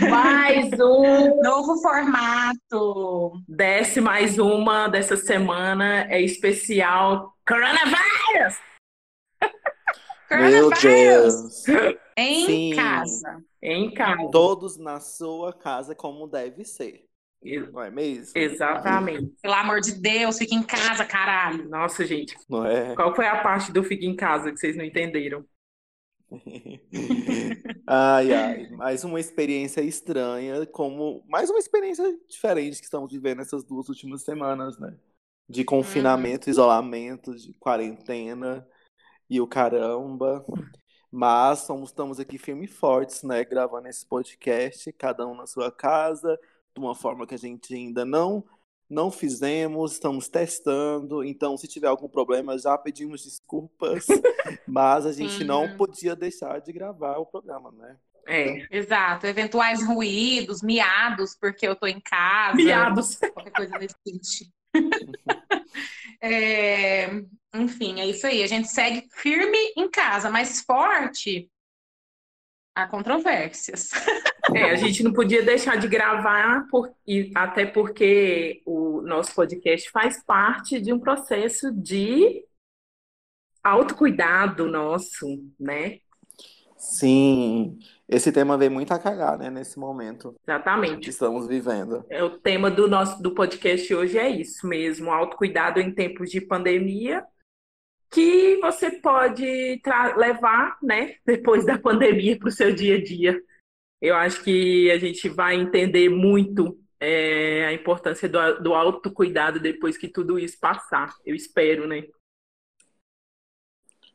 Mais um. Novo formato. Desce mais uma dessa semana. É especial Coronavirus! Meu Coronavírus. Deus! Em Sim. casa. Em casa. Todos na sua casa como deve ser, não é mesmo? Exatamente. Pelo amor de Deus, fica em casa, caralho. Nossa, gente. Não é? Qual foi a parte do Fica em Casa que vocês não entenderam? Ai, ai, mais uma experiência estranha, como mais uma experiência diferente que estamos vivendo essas duas últimas semanas, né? De confinamento, isolamento, de quarentena e o caramba. Mas somos, estamos aqui firmes e fortes, né? Gravando esse podcast, cada um na sua casa, de uma forma que a gente ainda não não fizemos, estamos testando. Então, se tiver algum problema, já pedimos desculpas. Mas a gente não Sim. podia deixar de gravar o programa, né? É. Exato. Eventuais ruídos, miados, porque eu tô em casa. Miados. Qualquer coisa nesse sentido. É, enfim, é isso aí. A gente segue firme em casa, mas forte há controvérsias. É, a gente não podia deixar de gravar, por, e até porque o nosso podcast faz parte de um processo de autocuidado nosso, né? Sim, esse tema veio muito a cagar, né, nesse momento que Exatamente. estamos vivendo. É, o tema do nosso do podcast hoje é isso mesmo, autocuidado em tempos de pandemia, que você pode levar, né, depois da pandemia para o seu dia a dia. Eu acho que a gente vai entender muito é, a importância do, do autocuidado depois que tudo isso passar. Eu espero, né?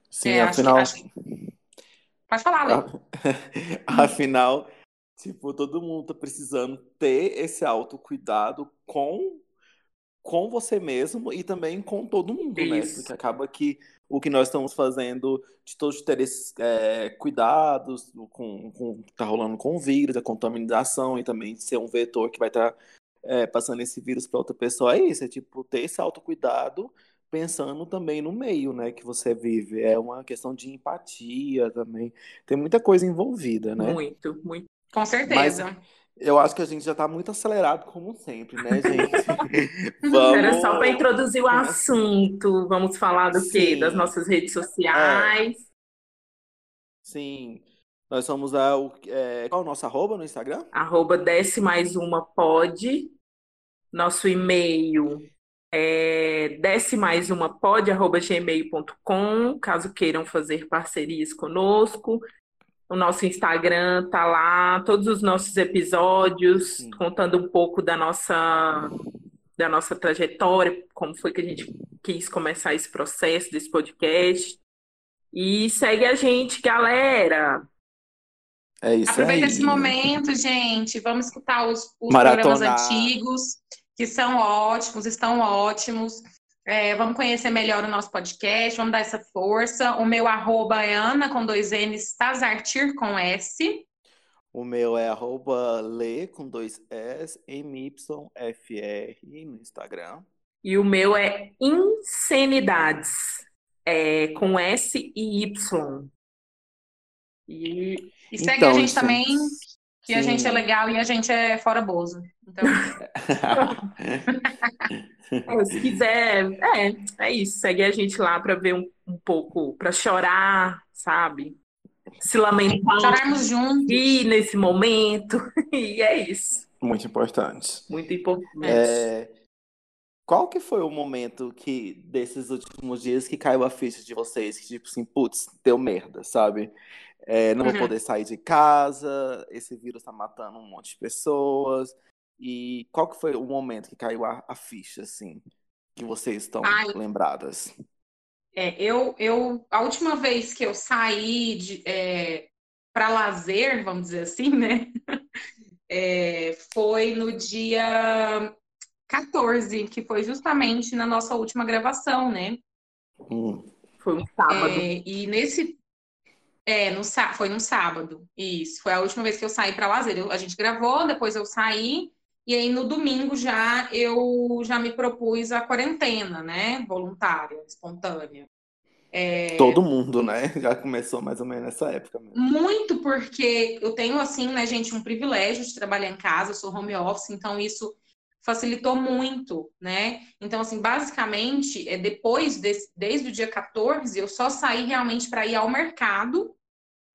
Sim, É, acho que- afinal, acho Pode falar, Lê. afinal, tipo, todo mundo tá precisando ter esse autocuidado com com você mesmo e também com todo mundo, né? Isso. Porque acaba que o que nós estamos fazendo de todos ter esses é, cuidados com, com o que tá rolando com o vírus, a contaminação e também ser um vetor que vai estar passando esse vírus para outra pessoa, é isso, é tipo ter esse autocuidado pensando também no meio, né, que você vive. É uma questão de empatia também. Tem muita coisa envolvida, né? Muito, muito. Com certeza. Eu acho que a gente já tá muito acelerado, como sempre, né, gente? Era só para Vamos. introduzir o assunto. Vamos falar do quê? Sim. Das nossas redes sociais. Sim. Nós somos a. o- é, qual é o nosso arroba no Instagram? arroba desce mais uma pod. Nosso e-mail é desce mais uma pod, arroba gmail.com, caso queiram fazer parcerias conosco. O nosso Instagram tá lá, todos os nossos episódios, Sim. contando um pouco da nossa da nossa trajetória, como foi que a gente quis começar esse processo desse podcast. E segue a gente, galera. É isso Aproveita aí. esse momento, gente. Vamos escutar os, os programas antigos, que são ótimos, estão ótimos. É, vamos conhecer melhor o nosso podcast, vamos dar essa força. O meu arroba é Ana com dois N's, Tazartir com S. O meu é arroba lê com dois S, MYFR no Instagram. E o meu é Insanidades, é, com S e Y. E E segue Então, a gente gente, também, que a sim. gente é legal e a gente é fora bozo. Então, é, se quiser, é, é isso. Segue a gente lá para ver um, um pouco, para chorar, sabe? Se lamentar, chorarmos juntos. rir nesse momento. E é isso. Muito importante. Muito importante. É, Qual que foi o momento que, desses últimos dias, que caiu a ficha de vocês? Que tipo assim, putz, deu merda, sabe? É, não vou Uhum. poder sair de casa, esse vírus tá matando um monte de pessoas. E qual que foi o momento que caiu a, a ficha, assim, que vocês estão Ai. lembradas? É, eu, eu, a última vez que eu saí de, é, para lazer, vamos dizer assim, né? É, foi no dia 14, que foi justamente na nossa última gravação, né? Hum. Foi um sábado. É, e nesse. É, no, foi no sábado. Isso. Foi a última vez que eu saí para lazer. Eu, a gente gravou, depois eu saí. E aí no domingo já eu já me propus a quarentena, né? Voluntária, espontânea. É... Todo mundo, né? Já começou mais ou menos nessa época mesmo. Muito porque eu tenho, assim, né, gente, um privilégio de trabalhar em casa, eu sou home office, então isso facilitou muito, né? Então, assim, basicamente, é depois desse, desde o dia 14, eu só saí realmente para ir ao mercado,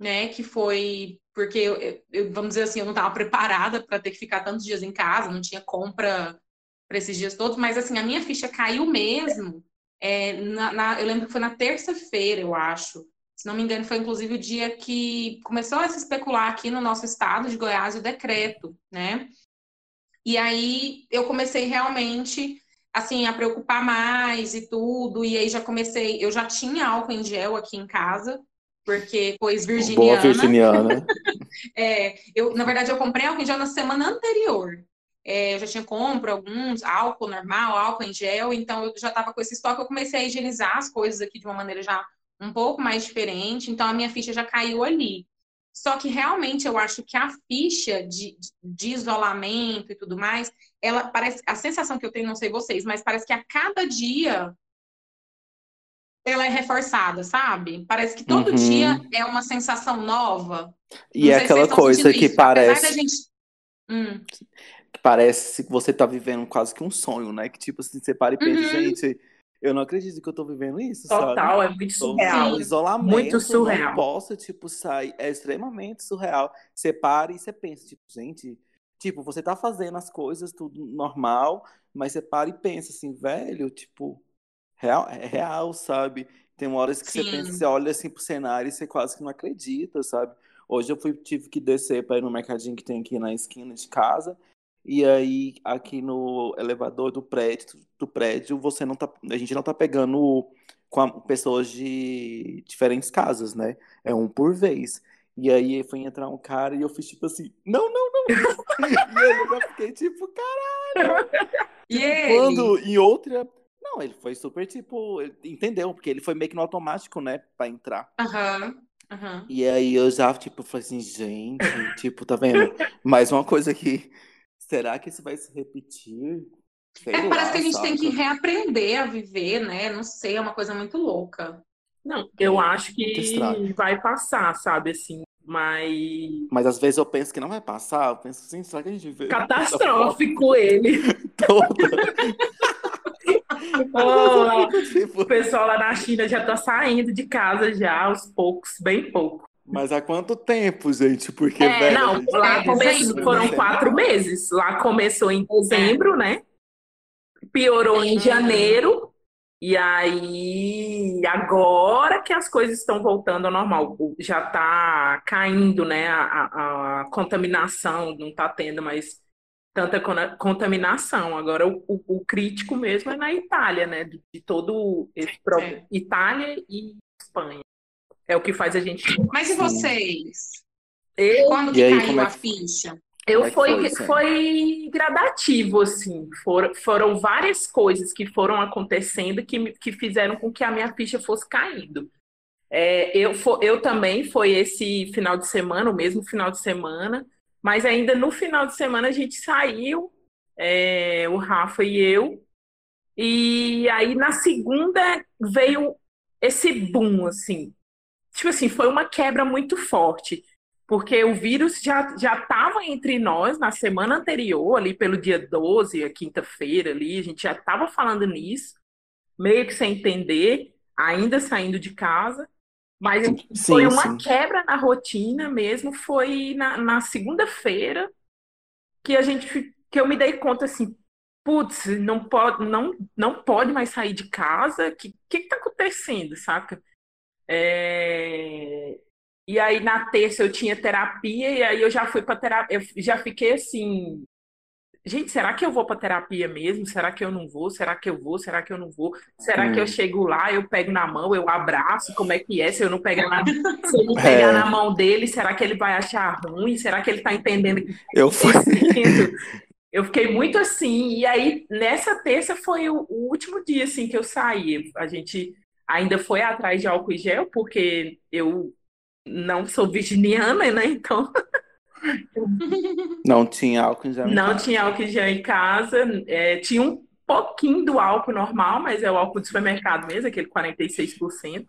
né? Que foi porque eu, eu, vamos dizer assim, eu não estava preparada para ter que ficar tantos dias em casa, não tinha compra para esses dias todos, mas assim, a minha ficha caiu mesmo. É, na, na, eu lembro que foi na terça-feira, eu acho. Se não me engano, foi inclusive o dia que começou a se especular aqui no nosso estado de Goiás o decreto, né? E aí eu comecei realmente assim a preocupar mais e tudo, e aí já comecei, eu já tinha álcool em gel aqui em casa, porque pois virginiana. Boa virginiana. é, eu, na verdade, eu comprei álcool em gel na semana anterior. É, eu já tinha compro alguns, álcool normal, álcool em gel, então eu já estava com esse estoque, eu comecei a higienizar as coisas aqui de uma maneira já um pouco mais diferente, então a minha ficha já caiu ali. Só que realmente eu acho que a ficha de, de isolamento e tudo mais, ela parece, a sensação que eu tenho, não sei vocês, mas parece que a cada dia ela é reforçada, sabe? Parece que todo uhum. dia é uma sensação nova. E é aquela coisa que isso. parece. Gente... Hum. Parece que você tá vivendo quase que um sonho, né? Que tipo assim, você para e pensa, uhum. gente, eu não acredito que eu tô vivendo isso. Total, sabe? é muito surreal. Isolamento, muito surreal. Não posso, tipo, sair. É extremamente surreal. Você para e você pensa, tipo, gente. Tipo, você tá fazendo as coisas tudo normal, mas você para e pensa assim, velho, tipo, real, é real, sabe? Tem horas que Sim. você pensa, você olha assim pro cenário e você quase que não acredita, sabe? Hoje eu fui, tive que descer para ir no mercadinho que tem aqui na esquina de casa. E aí, aqui no elevador do prédio, do prédio, você não tá. A gente não tá pegando com a, pessoas de diferentes casas, né? É um por vez. E aí foi entrar um cara e eu fiz tipo assim, não, não, não. e aí eu já fiquei tipo, caralho. E tipo, quando em outra, não, ele foi super, tipo, entendeu, porque ele foi meio que no automático, né, pra entrar. Aham. Uhum. Uhum. E aí eu já, tipo, falei assim, gente, tipo, tá vendo? Mais uma coisa aqui. Será que isso vai se repetir? Sei é, lá, parece que a gente sabe? tem que reaprender a viver, né? Não sei, é uma coisa muito louca. Não, eu acho que vai passar, sabe, assim, mas... Mas às vezes eu penso que não vai passar, eu penso assim, será que a gente vê... Catastrófico ele. Toda. Oh, o pessoal lá na China já tá saindo de casa já, aos poucos, bem pouco. Mas há quanto tempo, gente? Porque, é, velho, não, lá começou, foram quatro meses. Lá começou em dezembro, né? Piorou em janeiro. E aí, agora que as coisas estão voltando ao normal, já tá caindo, né? A, a, a contaminação, não tá tendo mais tanta contaminação. Agora, o, o, o, crítico mesmo é na Itália, né? De, de todo esse é. Itália e Espanha. É o que faz a gente. Mas e vocês? Eu... Quando que aí, caiu é... a ficha? Eu é foi, foi, foi, gradativo, assim. For, foram várias coisas que foram acontecendo que, que fizeram com que a minha ficha fosse caindo. É, eu, eu também foi esse final de semana, o mesmo final de semana, mas ainda no final de semana a gente saiu, é, o Rafa e eu, e aí na segunda veio esse boom, assim. Tipo assim, foi uma quebra muito forte, porque o vírus já já estava entre nós na semana anterior, ali pelo dia 12, a quinta-feira ali, a gente já estava falando nisso, meio que sem entender, ainda saindo de casa. Mas sim, foi uma sim. quebra na rotina mesmo, foi na, na segunda-feira que a gente que eu me dei conta assim, putz, não pode, não, não pode mais sair de casa, o que, que, que tá acontecendo, saca? É... E aí na terça eu tinha terapia, e aí eu já fui para terapia, eu já fiquei assim, gente, será que eu vou para terapia mesmo? Será que eu não vou? Será que eu vou? Será que eu não vou? Será hum. que eu chego lá, eu pego na mão, eu abraço? Como é que é? Se eu não pegar na, se eu não pegar é. na mão dele, será que ele vai achar ruim? Será que ele tá entendendo? Eu fui eu fiquei muito assim. E aí, nessa terça foi o, o último dia assim que eu saí. A gente ainda foi atrás de álcool e gel, porque eu não sou virginiana, né? Então. Não tinha álcool em gel. Em não casa. tinha álcool em gel em casa. É, tinha um pouquinho do álcool normal, mas é o álcool do supermercado mesmo, aquele 46%.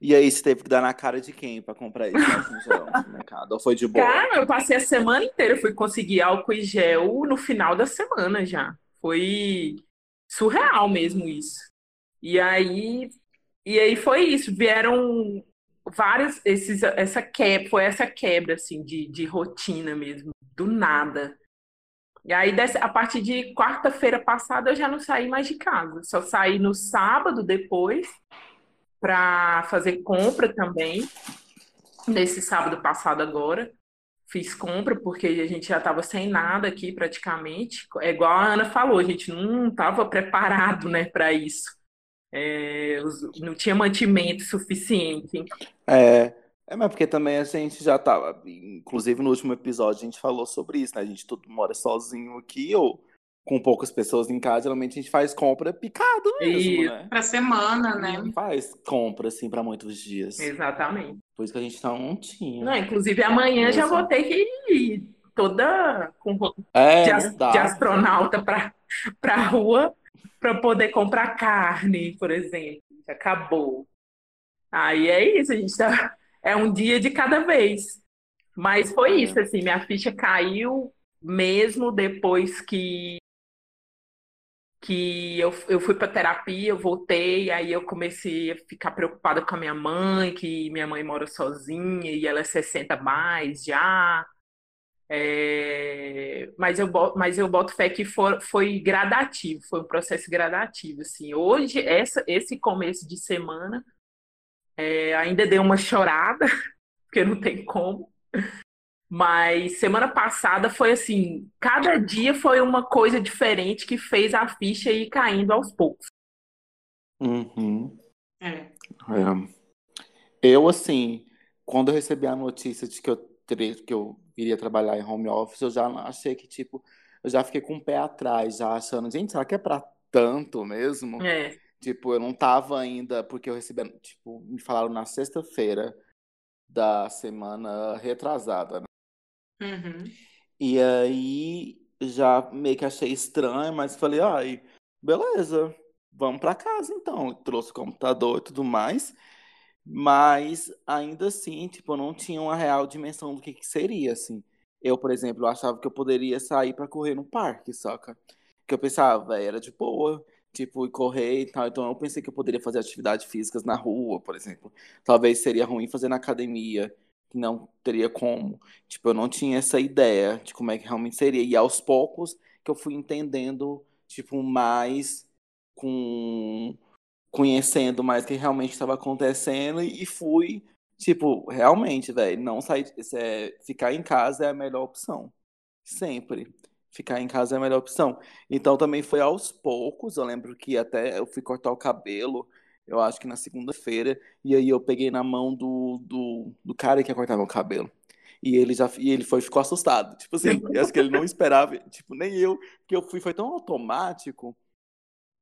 E aí, você teve que dar na cara de quem pra comprar esse álcool em gel no supermercado? Ou foi de boa? Cara, eu passei a semana inteira, fui conseguir álcool e gel no final da semana já. Foi surreal mesmo isso. E aí, e aí foi isso. Vieram vários esses essa quebra, foi essa quebra assim de, de rotina mesmo, do nada. E aí a partir de quarta-feira passada eu já não saí mais de casa, só saí no sábado depois para fazer compra também. Nesse sábado passado agora, fiz compra porque a gente já estava sem nada aqui praticamente. É igual a Ana falou, a gente não estava preparado, né, para isso. É, não tinha mantimento suficiente. É, é, mas porque também a gente já tava, inclusive no último episódio a gente falou sobre isso, né? A gente tudo mora sozinho aqui ou com poucas pessoas em casa, geralmente a gente faz compra picado mesmo, E- né? Pra semana, né? Não faz compra assim pra muitos dias. Exatamente. Por isso que a gente não tinha. Não, inclusive amanhã já vou ter que ir toda com roupa É, de, de astronauta para para rua para poder comprar carne, por exemplo. Acabou. Aí é isso, a gente tá é um dia de cada vez. Mas foi isso, assim, minha ficha caiu mesmo depois que que eu, eu fui para terapia, eu voltei, aí eu comecei a ficar preocupada com a minha mãe, que minha mãe mora sozinha e ela é 60 mais já. É, mas eu boto, mas eu boto fé que for, foi gradativo, foi um processo gradativo, assim. Hoje, essa, esse começo de semana, é, ainda deu uma chorada, porque não tem como. Mas semana passada foi assim, cada dia foi uma coisa diferente que fez a ficha ir caindo aos poucos. Uhum. É. É. Eu, assim, quando eu recebi a notícia de que eu teria, que eu iria trabalhar em home office, eu já achei que, tipo, eu já fiquei com o pé atrás, já achando, gente, será que é pra tanto mesmo? É, Tipo, eu não tava ainda, porque eu recebi, tipo, me falaram na sexta-feira da semana retrasada, né? Uhum. E aí já meio que achei estranho, mas falei, ai, beleza, vamos pra casa então. Eu Trouxe o computador e tudo mais, mas ainda assim, tipo, eu não tinha uma real dimensão do que que seria, assim. Eu, por exemplo, achava que eu poderia sair pra correr no parque, saca? Que eu pensava, era de boa, tipo, ir correr e tal. Então eu pensei que eu poderia fazer atividades físicas na rua, por exemplo. Talvez seria ruim fazer na academia, que não teria como. Tipo, eu não tinha essa ideia de como é que realmente seria. E aos poucos que eu fui entendendo, tipo, mais com conhecendo mais o que realmente estava acontecendo e fui, tipo, realmente, velho, não sair, é, ficar em casa é a melhor opção. Sempre. Ficar em casa é a melhor opção. Então também foi aos poucos, eu lembro que até eu fui cortar o cabelo, eu acho que na segunda-feira, e aí eu peguei na mão do, do, do cara que ia cortar meu cabelo. E ele já e ele foi ficou assustado. Tipo assim, eu acho que ele não esperava, tipo, nem eu, porque eu fui, foi tão automático.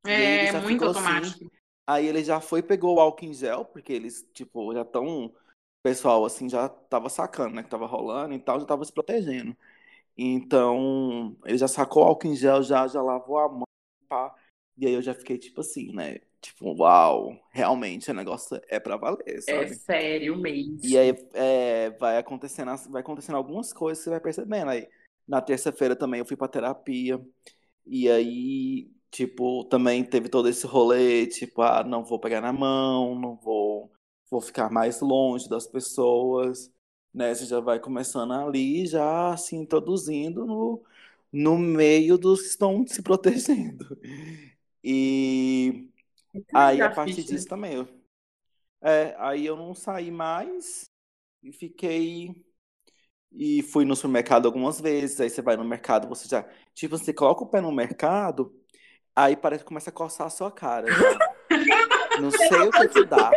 É muito assim, automático. Aí ele já foi, pegou o álcool em gel, porque eles, tipo, já tão. O pessoal, assim, já tava sacando, né? Que tava rolando e tal, já tava se protegendo. Então, ele já sacou o álcool em gel, já, já lavou a mão, pá. E aí eu já fiquei, tipo assim, né? Tipo, uau, realmente o negócio é pra valer, é sabe? sério mesmo. E aí é, vai acontecendo, vai acontecendo algumas coisas que você vai percebendo. Aí na terça-feira também eu fui pra terapia. E aí, tipo, também teve todo esse rolê, tipo, ah, não vou pegar na mão, não vou, vou ficar mais longe das pessoas, né? Você já vai começando ali, já se introduzindo no, no meio dos que estão se protegendo. E aí, a partir fiz, né? disso também, eu, é, aí eu não saí mais e fiquei. E fui no supermercado algumas vezes. Aí você vai no mercado, você já. Tipo, você coloca o pé no mercado, aí parece que começa a coçar a sua cara. Não sei o que que dá.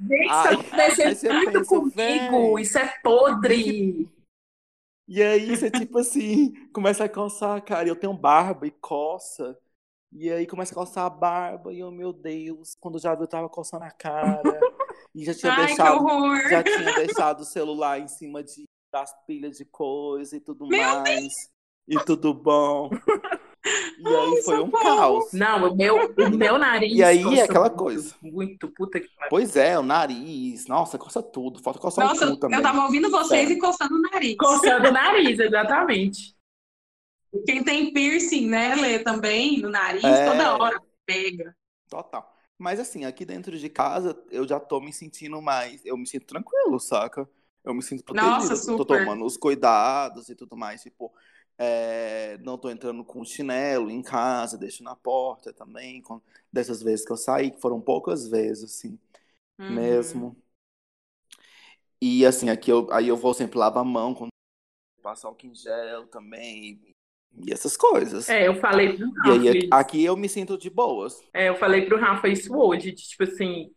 Gente, isso Ai, aconteceu aí você muito pensa, comigo. véi. Isso é podre. E aí você, tipo assim, começa a coçar, cara. Eu tenho barba e coça. E aí começa a coçar a barba. E eu, meu Deus, quando já vi, eu tava coçando a cara. E já tinha Ai, que deixado. horror! Já tinha deixado o celular em cima de, das pilhas de coisa e tudo Meu mais. E tudo bom. E aí foi um caos. Não, o meu, o meu nariz. E aí é aquela muito, coisa. Muito, puta que pariu. Pois é, o nariz. Nossa, coça tudo. Falta coçar Nossa, o cu também. eu tava ouvindo vocês Sério. e coçando o nariz. Coçando o nariz, exatamente. Quem tem piercing, né, Lê, também no nariz, É. toda hora pega. Total. Mas assim, aqui dentro de casa, eu já tô me sentindo mais. Eu me sinto tranquilo, saca? Eu me sinto protegido. Nossa, Tô super. tomando os cuidados e tudo mais. Tipo, é, não tô entrando com chinelo em casa, deixo na porta também. com- dessas vezes que eu saí, que foram poucas vezes, assim, Uhum. mesmo. E assim, aqui eu, aí eu vou sempre lavar a mão quando passar álcool em gel também. E essas coisas. É, eu falei pro E Rafa. aí isso. aqui eu me sinto de boas. É, eu falei pro Rafa isso hoje, de, tipo assim,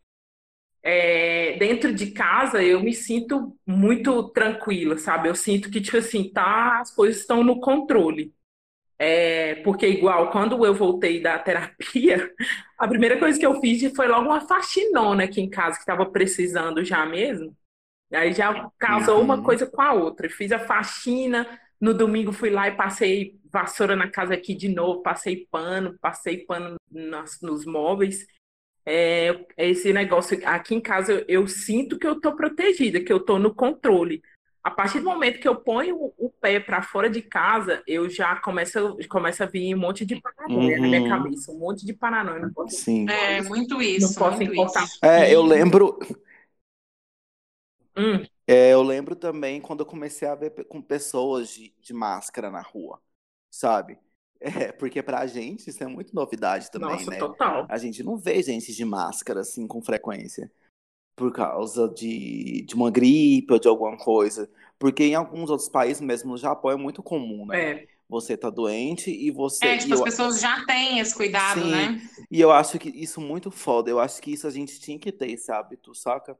é, dentro de casa eu me sinto muito tranquila, sabe? Eu sinto que, tipo assim, tá, as coisas estão no controle. É, porque igual, quando eu voltei da terapia, a primeira coisa que eu fiz foi logo uma faxinona aqui em casa, que estava precisando já mesmo. Aí já casou Uhum. uma coisa com a outra. Fiz a faxina, no domingo fui lá e passei vassoura na casa aqui de novo, passei pano, passei pano nas- nos móveis. É, esse negócio aqui em casa eu, eu sinto que eu tô protegida, que eu tô no controle. A partir do momento que eu ponho o, o pé para fora de casa, eu já começo, começa a vir um monte de paranoia na minha Uhum. cabeça, um monte de paranoia. Não posso, Sim. É, muito não isso, posso muito importar. isso. É, eu lembro, Hum, é, eu lembro também quando eu comecei a ver com pessoas de, de máscara na rua, sabe? É, porque pra gente isso é muito novidade também, nossa, né? total. A gente não vê gente de máscara assim com frequência por causa de, de uma gripe ou de alguma coisa. Porque em alguns outros países, mesmo no Japão, é muito comum, né? É, Você tá doente e você. É, tipo, eu- as pessoas já têm esse cuidado, Sim. né? E eu acho que isso muito foda. Eu acho que isso a gente tinha que ter esse hábito, saca?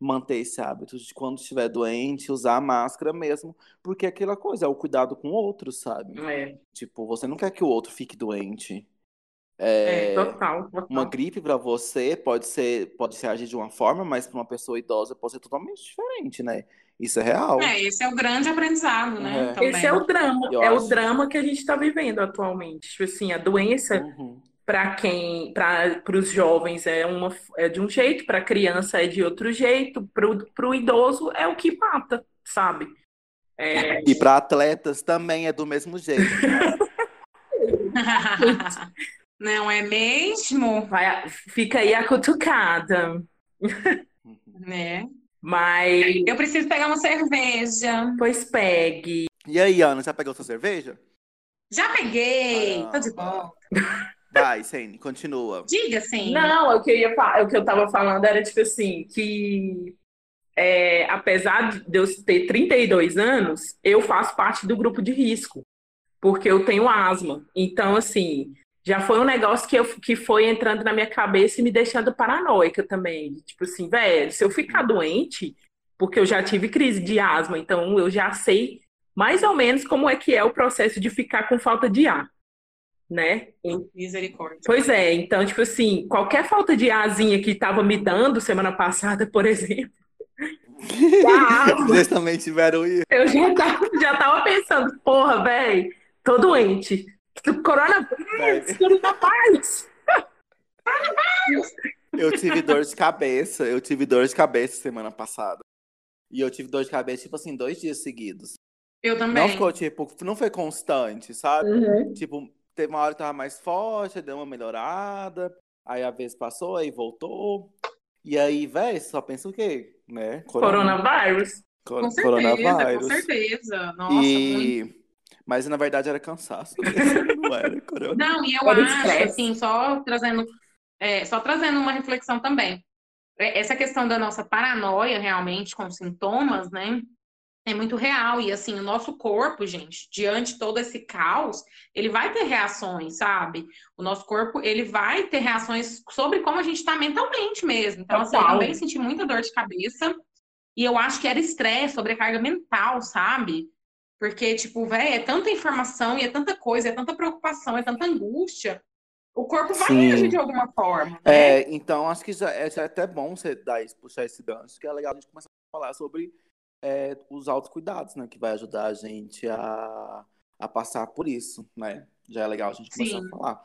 Manter esse hábito de quando estiver doente, usar a máscara mesmo. Porque é aquela coisa, é o cuidado com o outro, sabe? é, Tipo, você não quer que o outro fique doente. é, É, total, uma total. gripe pra você pode ser, pode ser agir de uma forma, mas pra uma pessoa idosa pode ser totalmente diferente, né? Isso é real. É, esse é o grande aprendizado, né? É. Esse é o drama, Eu é acho. o drama que a gente está vivendo atualmente. Tipo assim, a doença Uhum. Para quem, para os jovens é uma é de um jeito, para a criança é de outro jeito, para o idoso é o que mata, sabe? É, E pra atletas também é do mesmo jeito. Não é mesmo? vai, fica aí a cutucada. Né? Mas, Eu preciso pegar uma cerveja. pois pegue. E aí, Ana, já pegou sua cerveja? Já peguei, tô de Ah, boa. Vai, Sene, continua. Diga sim. Não, o que eu ia fa- o que eu tava falando era tipo assim, que é, apesar de eu ter 32 anos, eu faço parte do grupo de risco, porque eu tenho asma. Então, assim, já foi um negócio que, eu, que foi entrando na minha cabeça e me deixando paranoica também. Tipo assim, velho, se eu ficar doente, porque eu já tive crise de asma, então eu já sei mais ou menos como é que é o processo de ficar com falta de ar, né? Misericórdia. Pois é, então, tipo assim, qualquer falta de arzinha que tava me dando semana passada, por exemplo, Ah. Vocês também tiveram isso? eu já tava, já tava pensando, porra, velho, tô doente. Coronavírus, coronavírus. Eu tive dor de cabeça. Eu tive dor de cabeça semana passada. E eu tive dor de cabeça, tipo assim, dois dias seguidos. Eu também. Não ficou, tipo, não foi constante, sabe? Uhum. Tipo, teve uma hora que tava mais forte, deu uma melhorada. Aí a vez passou, aí voltou. E aí, véi, só pensa o quê? Né? Coronavírus. Cor- Com certeza, com coronavírus. certeza. Nossa, muito. E... Mas na verdade era cansaço. não era corona. Não, e eu Era acho, assim, só trazendo, é, só trazendo uma reflexão também. É, Essa questão da nossa paranoia realmente com sintomas, né? É muito real. E assim, o nosso corpo, gente, diante de todo esse caos, ele vai ter reações, sabe? O nosso corpo, ele vai ter reações sobre como a gente está mentalmente mesmo. Então, assim, eu também senti muita dor de cabeça. E eu acho que era estresse, sobrecarga mental, sabe? Porque, tipo, velho, é tanta informação e é tanta coisa, é tanta preocupação, é tanta angústia. O corpo vai Sim. reagir de alguma forma. né? É, então acho que já é, já é até bom você dar, puxar esse gancho, que é legal a gente começar a falar sobre é, os autocuidados, né? Que vai ajudar a gente a, a passar por isso, né? Já é legal a gente começar Sim. a falar.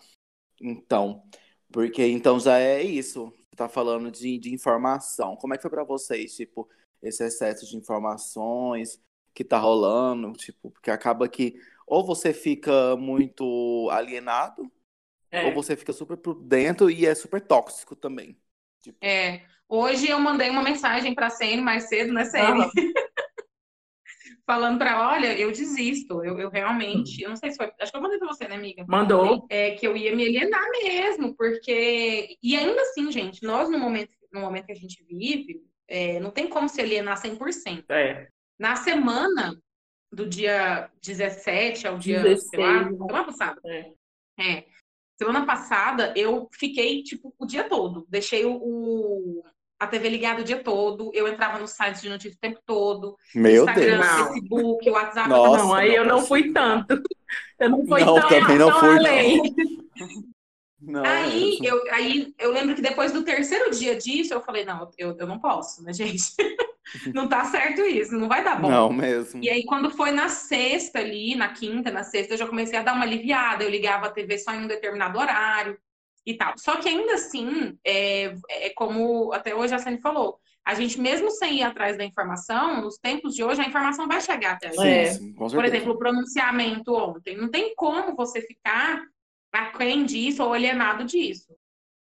Então, porque então já é isso. Tá falando de, de informação. Como é que foi pra vocês, tipo, esse excesso de informações que tá rolando, tipo, porque acaba que ou você fica muito alienado, É. ou você fica super por dentro e é super tóxico também. Tipo, É. Hoje eu mandei uma mensagem pra Sene mais cedo, né? Aham. Falando pra ela, olha, eu desisto. Eu, eu realmente, eu não sei se foi. Acho que eu mandei pra você, né, amiga? Mandou. É que eu ia me alienar mesmo, porque. E ainda assim, gente, nós no momento, no momento que a gente vive, é, não tem como se alienar 100%. É. Na semana do dia 17 ao dia, 16, sei lá, né? passada. É. É. Semana passada eu fiquei, tipo, o dia todo. Deixei o, o- a TV ligada o dia todo. Eu entrava no site de notícias o tempo todo. meu Instagram, Deus. Não. Facebook, WhatsApp. Nossa, não, aí eu não não fui tanto. Eu não fui Não, tão, também não tão fui, não. além. Não, Aí eu, aí eu lembro que depois do terceiro dia disso, eu falei, não, eu, eu não posso, né, gente? Não tá certo isso, não vai dar bom. Não mesmo. E aí, quando foi na sexta ali, na quinta, na sexta, eu já comecei a dar uma aliviada. Eu ligava a TV só em um determinado horário e tal. Só que ainda assim, é, é como até hoje a Sani falou, a gente mesmo sem ir atrás da informação, nos tempos de hoje, a informação vai chegar até a gente. Sim, É. sim, com Por exemplo, o pronunciamento ontem. Não tem como você ficar aquém disso ou alienado disso.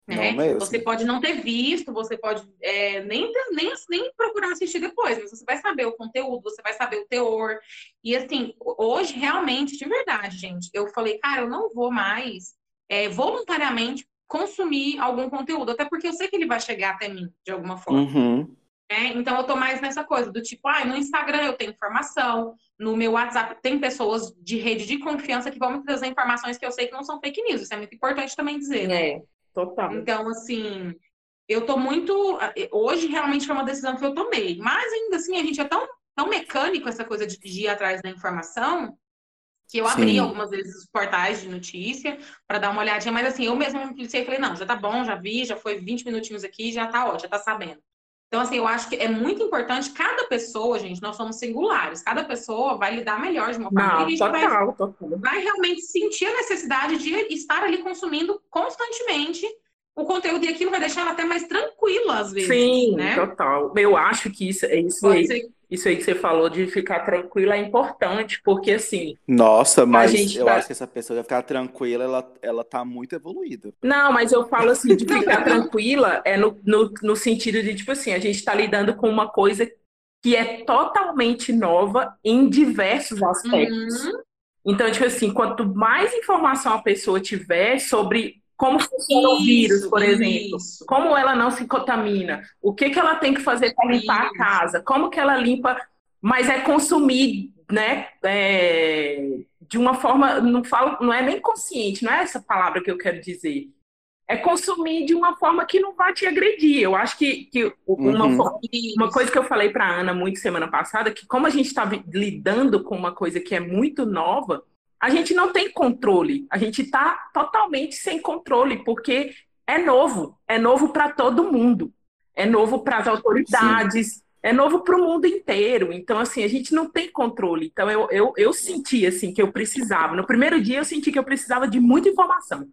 Né? Não. Você pode não ter visto, você pode é, nem, nem, nem procurar assistir depois, mas você vai saber o conteúdo, você vai saber o teor. E assim, hoje, realmente, de verdade, gente, eu falei, cara, eu não vou mais é, voluntariamente consumir algum conteúdo, até porque eu sei que ele vai chegar até mim de alguma forma. Uhum. né? Então eu tô mais nessa coisa do tipo, ah, no Instagram eu tenho informação, no meu WhatsApp tem pessoas de rede de confiança que vão me trazer informações que eu sei que não são fake news. Isso é muito importante também dizer, né? Total. Então, assim, eu tô muito. Hoje realmente foi uma decisão que eu tomei. Mas ainda assim, a gente é tão, tão mecânico essa coisa de de ir atrás da informação que eu abri Sim. algumas vezes os portais de notícia para dar uma olhadinha, mas assim, eu mesma me policiei e falei, não, já tá bom, já vi, já foi 20 minutinhos aqui, já tá ótimo, já tá sabendo. Então, assim, eu acho que é muito importante, cada pessoa, gente, nós somos singulares, cada pessoa vai lidar melhor de uma forma. Não, e a gente vai total, total. vai realmente sentir a necessidade de estar ali consumindo constantemente o conteúdo e aquilo vai deixar ela até mais tranquila às vezes, Sim, né? total. Eu acho que isso, isso, Pode aí, ser isso aí que você falou de ficar tranquila é importante, porque assim, Nossa, mas gente eu tá- acho que essa pessoa vai ficar tranquila, ela, ela tá muito evoluída. Não, mas eu falo assim, de ficar tranquila é no, no, no sentido de, tipo assim, a gente está lidando com uma coisa que é totalmente nova em diversos aspectos. Uhum. Então, tipo assim, quanto mais informação a pessoa tiver sobre como funciona o Isso, vírus, por exemplo, isso. como ela não se contamina, o que que ela tem que fazer para limpar a Isso. casa, como que ela limpa, mas é consumir, né, é, de uma forma, não falo, não é nem consciente, não é essa palavra que eu quero dizer. É consumir de uma forma que não vai te agredir. Eu acho que, que uma, Uhum. uma coisa que eu falei para Ana muito semana passada, que como a gente está lidando com uma coisa que é muito nova, a gente não tem controle. A gente está totalmente sem controle, porque é novo. É novo para todo mundo. É novo para as autoridades. É novo para o mundo inteiro. Então, assim, a gente não tem controle. Então, eu, eu, eu senti, assim, que eu precisava. No primeiro dia, eu senti que eu precisava de muita informação.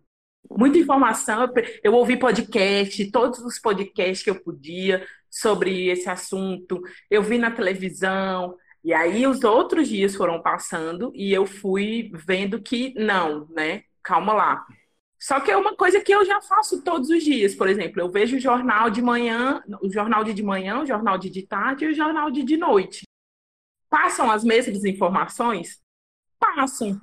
Muita informação. Eu ouvi podcast, todos os podcasts que eu podia sobre esse assunto. Eu vi na televisão. E aí, os outros dias foram passando e eu fui vendo que não, né? Calma lá. Só que é uma coisa que eu já faço todos os dias. Por exemplo, eu vejo o jornal de manhã, o jornal de de manhã, o jornal de de tarde e o jornal de de noite. Passam as mesmas informações? Passam.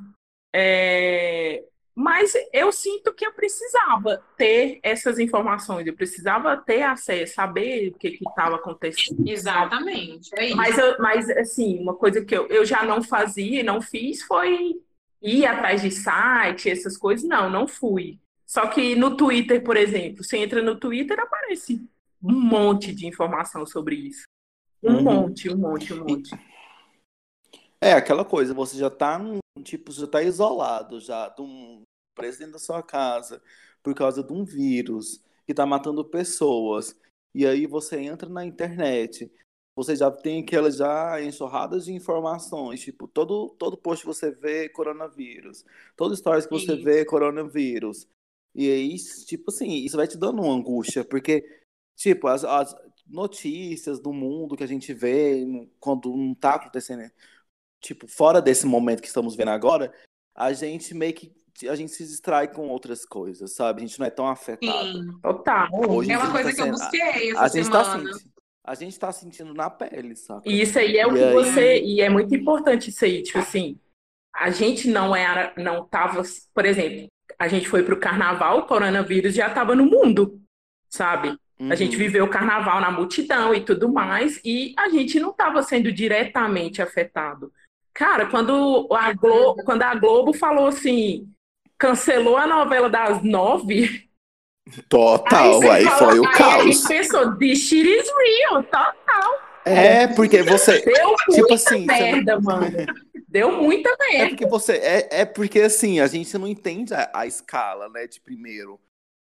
É, Mas eu sinto que eu precisava ter essas informações, eu precisava ter acesso, saber o que estava acontecendo. Exatamente. É isso. Mas, eu- mas, assim, uma coisa que eu, eu já não fazia e não fiz foi ir atrás de site, essas coisas. Não, não fui. Só que no Twitter, por exemplo, você entra no Twitter, aparece um monte de informação sobre isso. Um Uhum. monte, um monte, um monte. É aquela coisa, você já tá num, tipo, já tá isolado já de um presidente da sua casa por causa de um vírus que tá matando pessoas. E aí você entra na internet, você já tem aquelas já enxurradas de informações, tipo, todo, todo post que você vê coronavírus, todo stories que você Isso. vê coronavírus. E aí, tipo assim, isso vai te dando uma angústia, porque, tipo, as, as notícias do mundo que a gente vê quando não tá acontecendo, tipo, fora desse momento que estamos vendo agora, a gente meio que, a gente se distrai com outras coisas, sabe? A gente não é tão afetado. Sim. Total. Hoje É uma dia coisa tá que eu sendo- busquei essa a gente tá semana. sentindo, a gente tá sentindo na pele, saca? E isso aí é o E que aí? você. E é muito importante isso aí. Tipo assim, a gente não era, não tava. Por exemplo, a gente foi pro carnaval, o coronavírus já tava no mundo, sabe? A gente Uhum. viveu o carnaval na multidão e tudo mais, e a gente não estava sendo diretamente afetado. Cara, quando a Globo, quando a Globo falou assim, cancelou a novela das nove, Total, você aí fala- foi o aí a caos. gente pensou, this shit is real, tá? É, porque você, Deu tipo muita assim, você não- merda, mano. Deu muita É merda. porque você. É, é porque assim, a gente não entende a, a escala, né, de primeiro.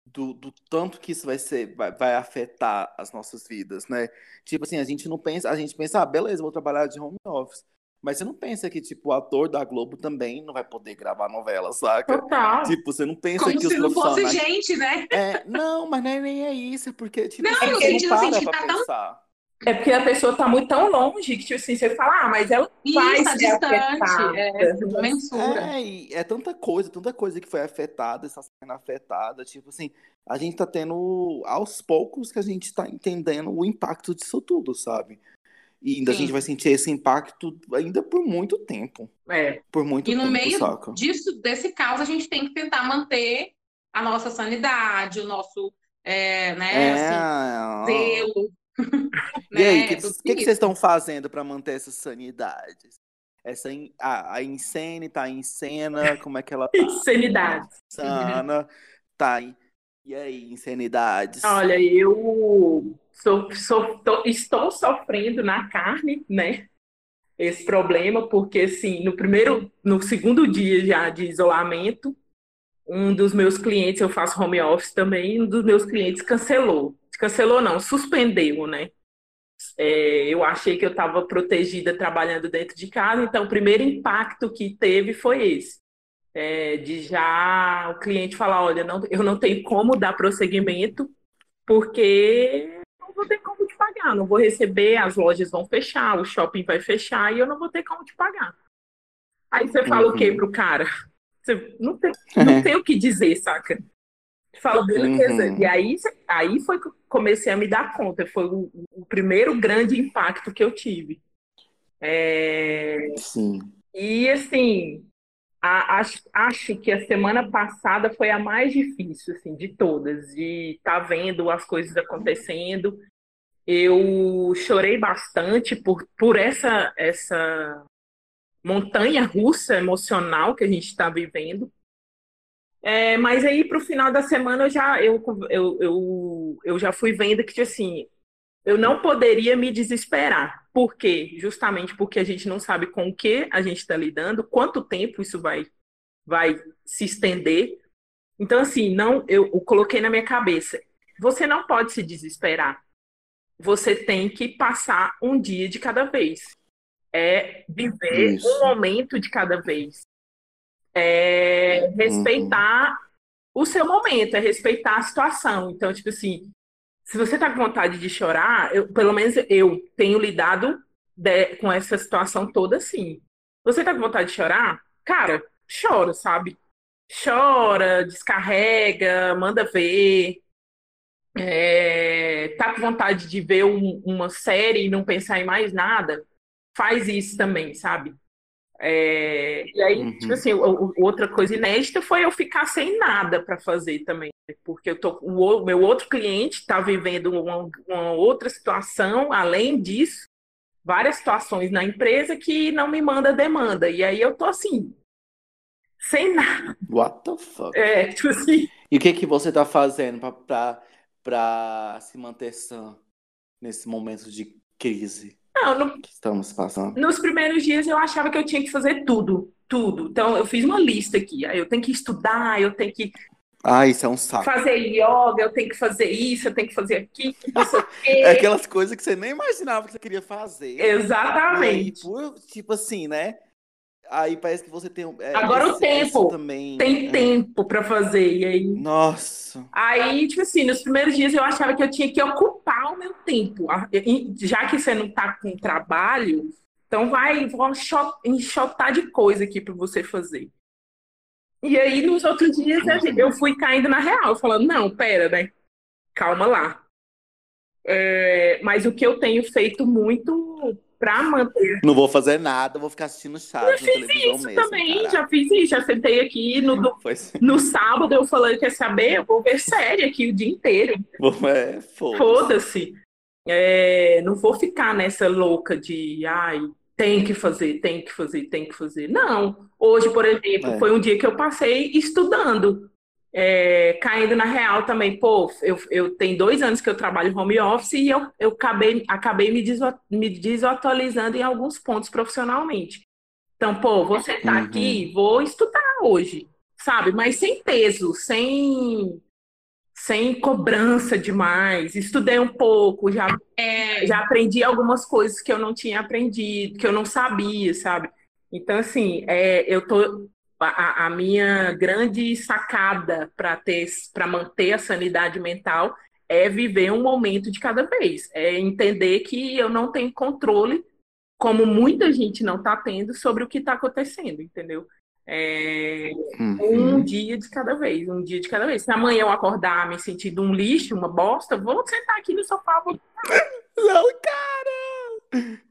Do, do tanto que isso vai ser, vai, vai afetar as nossas vidas, né? Tipo assim, a gente não pensa, a gente pensa, ah, beleza, vou trabalhar de home office. Mas você não pensa que, tipo, o ator da Globo também não vai poder gravar novela, saca? Total. Tipo, você não pensa Como que os se não fosse profissionais. gente, né? É, não, mas não é nem é isso, é porque, tipo, Não, assim, você não assim, para de pra tá tão- pensar. É porque a pessoa tá muito tão longe que, tipo assim, você fala, ah, mas ela vai Isso, tá ser distante. afetada. É, mensura. É, e é tanta coisa, tanta coisa que foi afetada, está sendo afetada. Tipo assim, a gente tá tendo, aos poucos, que a gente tá entendendo o impacto disso tudo, sabe? E ainda a Sim. gente vai sentir esse impacto ainda por muito tempo. É. Por muito E no tempo, meio saca? disso, desse caos, a gente tem que tentar manter a nossa sanidade, o nosso, é, né, assim, É. zelo. E aí, o né, que, que, que vocês estão fazendo para manter essa sanidade? Essa in, a, a Insane tá em cena, como é que ela tá? Insanidade. Sana, tá. E aí, insanidades? Olha, eu sou, sou- tô- estou sofrendo na carne, né? Esse problema, porque assim, no primeiro, no segundo dia já de isolamento, um dos meus clientes, eu faço home office também, um dos meus clientes cancelou. Cancelou não, suspendeu, né? É, eu achei que eu estava protegida trabalhando dentro de casa, então o primeiro impacto que teve foi esse. É, de já o cliente falar, olha, não, eu não tenho como dar prosseguimento, porque vou ter como te pagar, não vou receber, as lojas vão fechar, o shopping vai fechar e eu não vou ter como te pagar. Aí você fala o quê Uhum. pro cara? Você não tem, não tem o que dizer, saca? Fala, beleza. Uhum. E aí, aí foi que eu comecei a me dar conta. Foi o, o primeiro grande impacto que eu tive. É, Sim. e assim, a- acho, acho que a semana passada foi a mais difícil, assim, de todas, de estar vendo as coisas acontecendo. Eu chorei bastante por, por essa, essa montanha russa emocional que a gente está vivendo. É, mas aí, para o final da semana, eu já, eu, eu, eu, eu já fui vendo que, assim, eu não poderia me desesperar. Por quê? Justamente porque a gente não sabe com o que a gente está lidando, quanto tempo isso vai, vai se estender. Então, assim, não, eu, eu coloquei na minha cabeça, você não pode se desesperar. Você tem que passar um dia de cada vez. É viver Isso. um momento de cada vez. É respeitar o seu momento, é respeitar a situação. Então, tipo assim, se você tá com vontade de chorar, eu, pelo menos eu tenho lidado de- com essa situação toda assim. Você tá com vontade de chorar? Cara, chora, sabe? Chora, descarrega, manda ver. É, tá com vontade de ver um- uma série e não pensar em mais nada? Faz isso também, sabe? É, e aí, Uhum. tipo assim, outra coisa inédita foi eu ficar sem nada para fazer também, porque eu tô, o o meu outro cliente está vivendo uma, uma outra situação, além disso, várias situações na empresa que não me manda demanda. E aí eu tô assim, sem nada. What the fuck? É, tipo assim, E o que que você tá fazendo pra se manter sã nesse momento de crise? Não, no, estamos passando. nos primeiros dias eu achava que eu tinha que fazer tudo, tudo. Então eu fiz uma lista aqui. Aí eu tenho que estudar, eu tenho que Ah, isso é um saco. fazer yoga, eu tenho que fazer isso, eu tenho que fazer aquilo, não sei o quê. É aquelas coisas que você nem imaginava que você queria fazer. Aí, Exatamente. por, tipo assim, né? Aí parece que você tem. é, Agora o tempo. também. Tem é. tempo pra fazer. E aí Nossa. Aí, tipo assim, nos primeiros dias eu achava que eu tinha que ocupar o meu tempo. A- e- Já que você não tá com trabalho, então vai vou enxo- enxotar de coisa aqui pra você fazer. E aí, nos outros dias, eu fui caindo na real, falando, não, pera, né? Calma lá. É, mas o que eu tenho feito muito pra manter Não vou fazer nada, vou ficar assistindo chato na televisão isso mesmo. também, já fiz isso, já sentei aqui no, do- assim. no sábado, eu falei, quer saber? Eu vou ver série aqui o dia inteiro. É, foda Foda-se. É, não vou ficar nessa louca de, ai, tem que fazer, tem que fazer, tem que fazer. Não. Hoje, por exemplo, É. foi um dia que eu passei estudando, é, caindo na real também. Pô, eu, eu tenho dois anos que eu trabalho home office e eu, eu acabei, acabei me, deso- me desatualizando em alguns pontos profissionalmente. Então, pô, você tá Uhum. aqui, vou estudar hoje, sabe? Mas sem peso, sem sem cobrança demais. Estudei um pouco, já, É, já aprendi algumas coisas que eu não tinha aprendido, que eu não sabia, sabe? Então, assim, é, eu tô. A, a minha grande sacada para ter, para manter a sanidade mental é viver um momento de cada vez. É entender que eu não tenho controle, como muita gente não está tendo, sobre o que está acontecendo, entendeu? É, um Uhum. dia de cada vez, um dia de cada vez. Se amanhã eu acordar me sentindo um lixo, uma bosta, vou sentar aqui no sofá. Vou... Não, cara!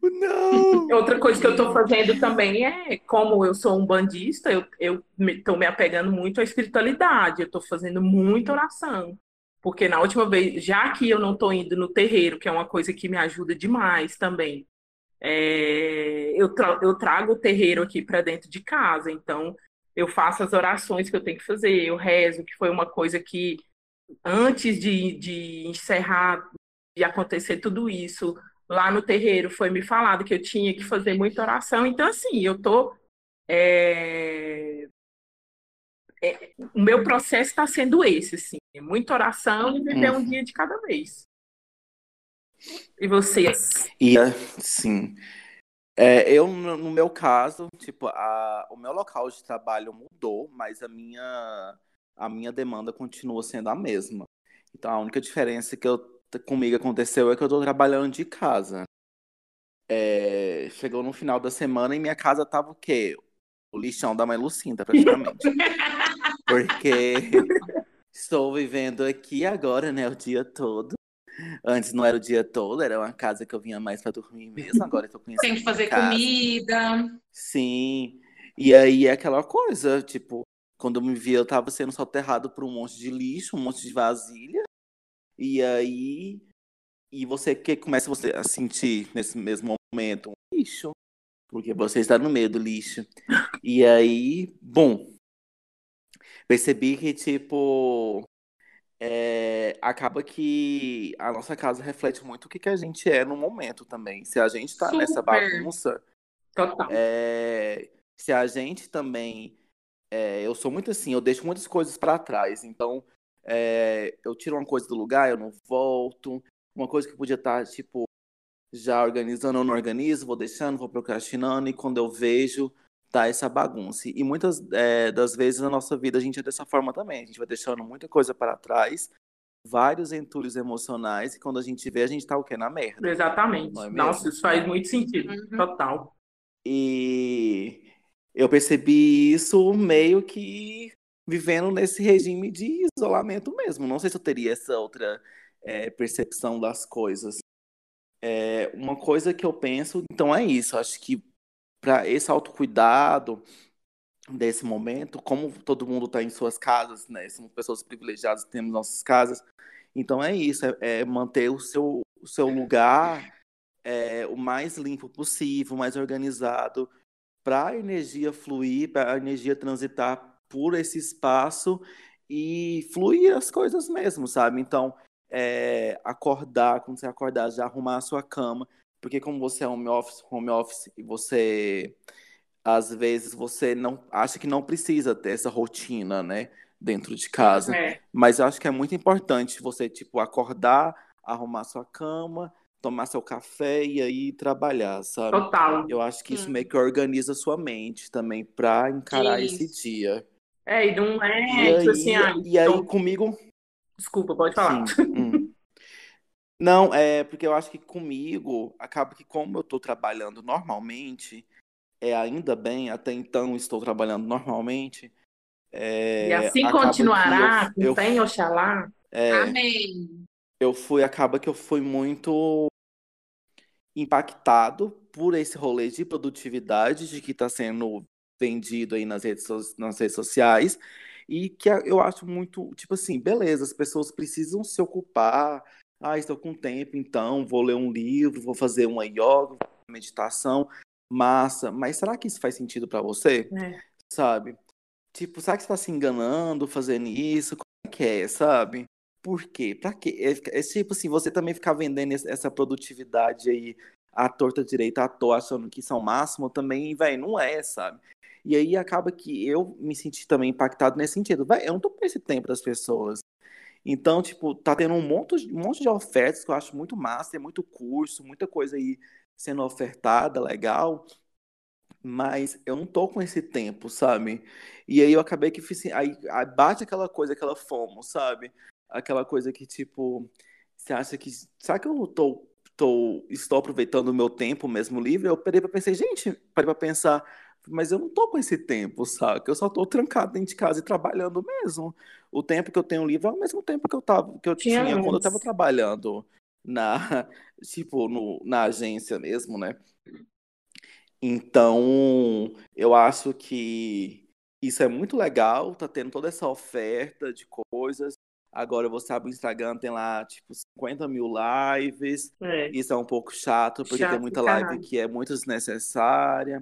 Não! Outra coisa que eu tô fazendo também é, como eu sou um bandista, eu, eu me, tô me apegando muito à espiritualidade, eu tô fazendo muita oração. Porque na última vez, já que eu não tô indo no terreiro, que é uma coisa que me ajuda demais também, é, eu, tra- eu trago o terreiro aqui para dentro de casa, então eu faço as orações que eu tenho que fazer, eu rezo, que foi uma coisa que antes de, de encerrar, de acontecer tudo isso, lá no terreiro foi me falado que eu tinha que fazer muita oração, então assim, eu tô. é, é, o meu processo está sendo esse, assim, muita oração e viver um Uhum. dia de cada vez. E vocês? E assim, é, eu no no meu caso, tipo, a, o meu local de trabalho mudou, mas a minha a minha demanda continua sendo a mesma. Então a única diferença que eu, comigo aconteceu é que eu tô trabalhando de casa. É, chegou no final da semana e minha casa tava o quê? O lixão da mãe Lucinda, praticamente. Porque estou vivendo aqui agora, né, o dia todo. Antes não era o dia todo, era uma casa que eu vinha mais pra dormir mesmo. Agora eu tô conhecendo tem que fazer casa. comida. Sim. E aí é aquela coisa, tipo, quando eu me vi, eu tava sendo soterrado por um monte de lixo, um monte de vasilha. E aí. E você que começa você a sentir nesse mesmo momento um lixo. Porque você está no meio do lixo. E aí, bom. Percebi que, tipo. é, acaba que a nossa casa reflete muito o que, que a gente é no momento também. Se a gente tá nessa bagunça. Total. É, se a gente também. é, eu sou muito assim, eu deixo muitas coisas para trás. Então, é, eu tiro uma coisa do lugar, eu não volto. Uma coisa que podia estar, tipo, já organizando, eu não organizo, vou deixando, vou procrastinando, e quando eu vejo, tá essa bagunça. E muitas é, das vezes na nossa vida a gente é dessa forma também. A gente vai deixando muita coisa para trás, vários entulhos emocionais, e quando a gente vê, a gente tá o quê? Na merda. Exatamente. Não é? Nossa, isso faz muito sentido. Uhum. Total. E eu percebi isso meio que vivendo nesse regime de isolamento mesmo. Não sei se eu teria essa outra é, percepção das coisas. É, uma coisa que eu penso, então é isso. Acho que para esse autocuidado desse momento, como todo mundo está em suas casas, né? Somos pessoas privilegiadas, temos nossas casas. Então é isso, é, é manter o seu, o seu lugar é, o mais limpo possível, mais organizado, para a energia fluir, para a energia transitar por esse espaço e fluir as coisas mesmo, sabe? Então, é, acordar, quando você acordar, já arrumar a sua cama, Porque como você é home office, home office e você às vezes você não acha que não precisa ter essa rotina, né, dentro de casa. É. Mas eu acho que é muito importante você tipo acordar, arrumar sua cama, tomar seu café e aí trabalhar, sabe? Total. Eu acho que isso meio que organiza a sua mente também para encarar esse Isso. dia. É, e não é, E tipo aí, assim, ai, e aí tô- comigo Desculpa, pode falar. Sim. hum. Não, é porque eu acho que comigo acaba que como eu estou trabalhando normalmente, é ainda bem, até então estou trabalhando normalmente. é, E assim continuará, eu, eu, com fé em Oxalá. é, Amém. eu fui, acaba que eu fui muito impactado por esse rolê de produtividade de que está sendo vendido aí nas redes, so- nas redes sociais e que eu acho muito, tipo assim, beleza, as pessoas precisam se ocupar, ah, estou com tempo, então vou ler um livro, vou fazer uma yoga, meditação, massa, mas será que isso faz sentido para você? É. Sabe? Tipo, será que você está se enganando fazendo isso? Como é que é, sabe? Por quê? Pra quê? É, é tipo assim, você também ficar vendendo essa produtividade aí à torta direita, à toa, achando que isso é o máximo, também, velho, não é, sabe? E aí acaba que eu me senti também impactado nesse sentido. Véi, eu não tô com esse tempo das pessoas. Então, tipo, tá tendo um monte, um monte de ofertas que eu acho muito massa, tem muito curso, muita coisa aí sendo ofertada, legal, mas eu não tô com esse tempo, sabe? E aí eu acabei que fiz assim, aí, aí bate aquela coisa, aquela fomo, sabe? Aquela coisa que, tipo, você acha que, será que eu tô, tô, estou aproveitando o meu tempo mesmo livre? Eu parei pra pensar, gente, parei pra pensar, mas eu não tô com esse tempo, sabe? Eu só tô trancado dentro de casa e trabalhando mesmo. O tempo que eu tenho livre é o mesmo tempo que eu tava, que eu Tinha quando eu tava trabalhando na, tipo, no, na agência mesmo, né? Então, eu acho que isso é muito legal, tá tendo toda essa oferta de coisas. Agora você abre o Instagram, tem lá, tipo, 50 mil lives. É. Isso é um pouco chato, porque Chato tem muita live caralho. que é muito desnecessária.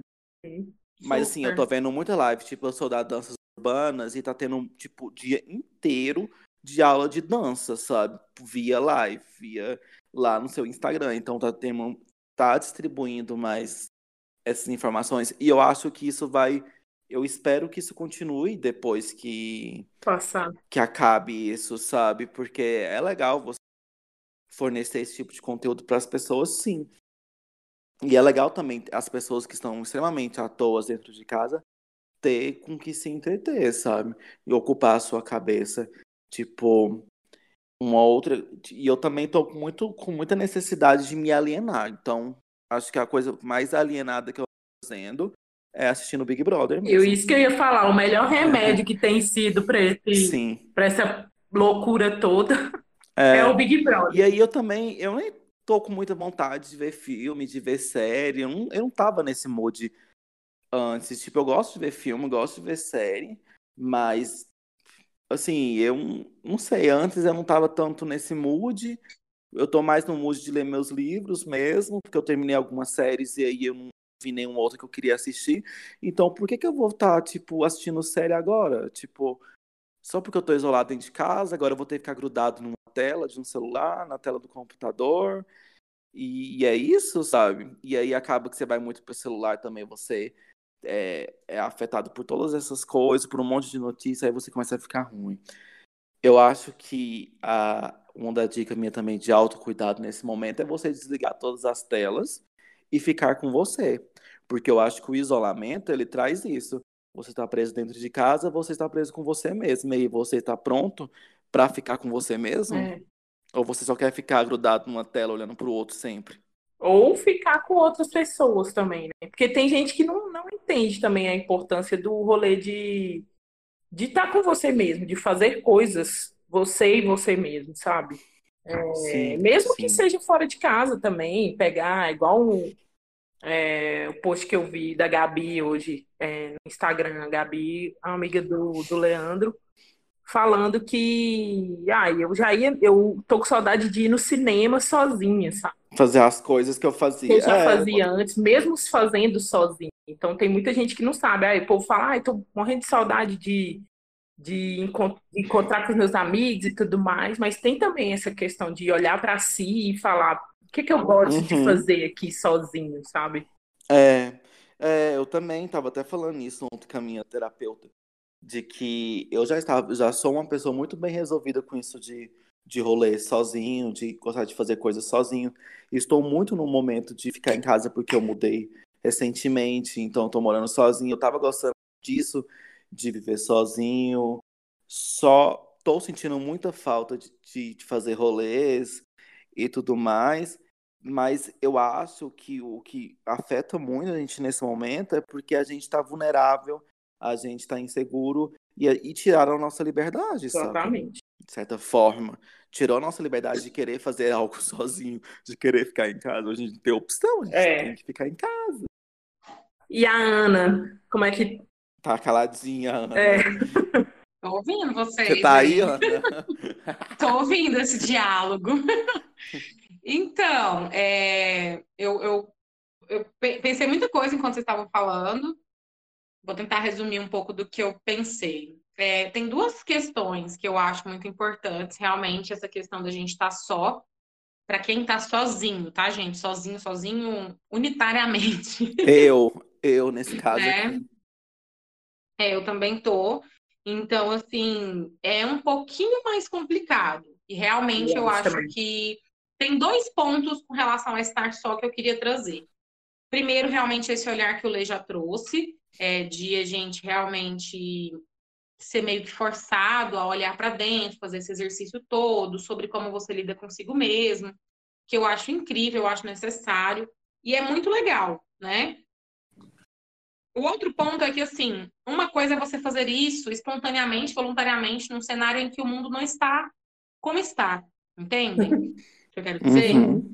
Mas assim, eu tô vendo muita live, tipo, eu sou da danças urbanas e tá tendo, tipo, dia inteiro de aula de dança, sabe? Via live, via lá no seu Instagram. Então tá tendo, tá distribuindo mais essas informações. E eu acho que isso vai. Eu espero que isso continue depois que, Passar. que acabe isso, sabe? Porque é legal você fornecer esse tipo de conteúdo para as pessoas, sim. E é legal também as pessoas que estão extremamente à toa dentro de casa ter com que se entreter, sabe? E ocupar a sua cabeça. Tipo, uma outra. E eu também tô com muito, com muita necessidade de me alienar. Então, acho que a coisa mais alienada que eu tô fazendo é assistindo Big Brother Eu, mesmo. isso que eu ia falar, o melhor remédio que tem sido para esse, Sim. para essa loucura toda É, é o Big Brother. E aí eu também, eu nem tô com muita vontade de ver filme, de ver série. Eu não, eu não tava nesse mood antes. Tipo, eu gosto de ver filme, gosto de ver série, mas assim, eu não- sei, antes eu não tava tanto nesse mood. Eu tô mais no mood de ler meus livros mesmo, porque eu terminei algumas séries e aí eu não vi nenhuma outra que eu queria assistir. Então, por que que eu vou estar, tipo, assistindo série agora? Tipo, só porque eu tô isolado dentro de casa, agora eu vou ter que ficar grudado numa tela de um celular, na tela do computador. E, e é isso, sabe? E aí acaba que você vai muito pro celular também, você é, é afetado por todas essas coisas, por um monte de notícias, aí você começa a ficar ruim. Eu acho que a, uma da dica minha também de autocuidado nesse momento é você desligar todas as telas e ficar com você. Porque eu acho que o isolamento, ele traz isso. Você está preso dentro de casa, você está preso com você mesmo. E você está pronto para ficar com você mesmo? É. Ou você só quer ficar grudado numa tela olhando pro outro sempre? Ou ficar com outras pessoas também, né? Porque tem gente que não, não entende também a importância do rolê de de estar com você mesmo, de fazer coisas você e você mesmo, sabe? É, Sim, mesmo que sim. seja fora de casa também, pegar igual o, é, o post que eu vi da Gabi hoje é, no Instagram, a Gabi, a amiga do, do Leandro, falando que ah, eu já ia, eu tô com saudade de ir no cinema sozinha, sabe? Fazer as coisas que eu que fazia. eu já É, fazia antes, mesmo se fazendo sozinho. Então tem muita gente que não sabe. Aí o povo fala, ai, tô morrendo de saudade de, de encon- encontrar com os meus amigos e tudo mais, mas tem também essa questão de olhar para si e falar, que, que eu gosto de Uhum. fazer aqui sozinho, sabe? É, é, eu também estava até falando isso ontem com a minha terapeuta, de que eu já estava, já sou uma pessoa muito bem resolvida com isso de, de rolê sozinho, de gostar de fazer coisas sozinho. Estou muito no momento de ficar em casa porque eu mudei recentemente, então estou morando sozinho. Eu estava gostando disso, de viver sozinho. Só estou sentindo muita falta de, de, de fazer rolês e tudo mais. Mas eu acho que o que afeta muito a gente nesse momento é porque a gente está vulnerável, a gente está inseguro e, e tiraram a nossa liberdade, sabe? Exatamente. De certa forma. Tirou a nossa liberdade de querer fazer algo sozinho, de querer ficar em casa. Hoje a gente tem opção, a gente É. tem que ficar em casa. E a Ana, como é que. Tá caladinha, Ana. É. Tô ouvindo vocês. Você tá aí? Ana? Tô ouvindo esse diálogo. Então, é, eu, eu, eu pe- pensei muita coisa enquanto vocês estavam falando. Vou tentar resumir um pouco do que eu pensei. É, tem duas questões que eu acho muito importantes, realmente, essa questão da gente estar só, para quem está sozinho, tá, gente? Sozinho, sozinho, unitariamente. Eu, eu nesse caso né? É, eu também tô. Então, assim, é um pouquinho mais complicado. E realmente eu Eu acho também. que tem dois pontos com relação a estar só que eu queria trazer. Primeiro, realmente, esse olhar que o Lê já trouxe, é, de a gente realmente ser meio que forçado a olhar para dentro, fazer esse exercício todo, sobre como você lida consigo mesmo, que eu acho incrível, eu acho necessário, e é muito legal, né? O outro ponto é que, assim, uma coisa é você fazer isso espontaneamente, voluntariamente, num cenário em que o mundo não está como está. Entendem? o que eu quero dizer? Uhum.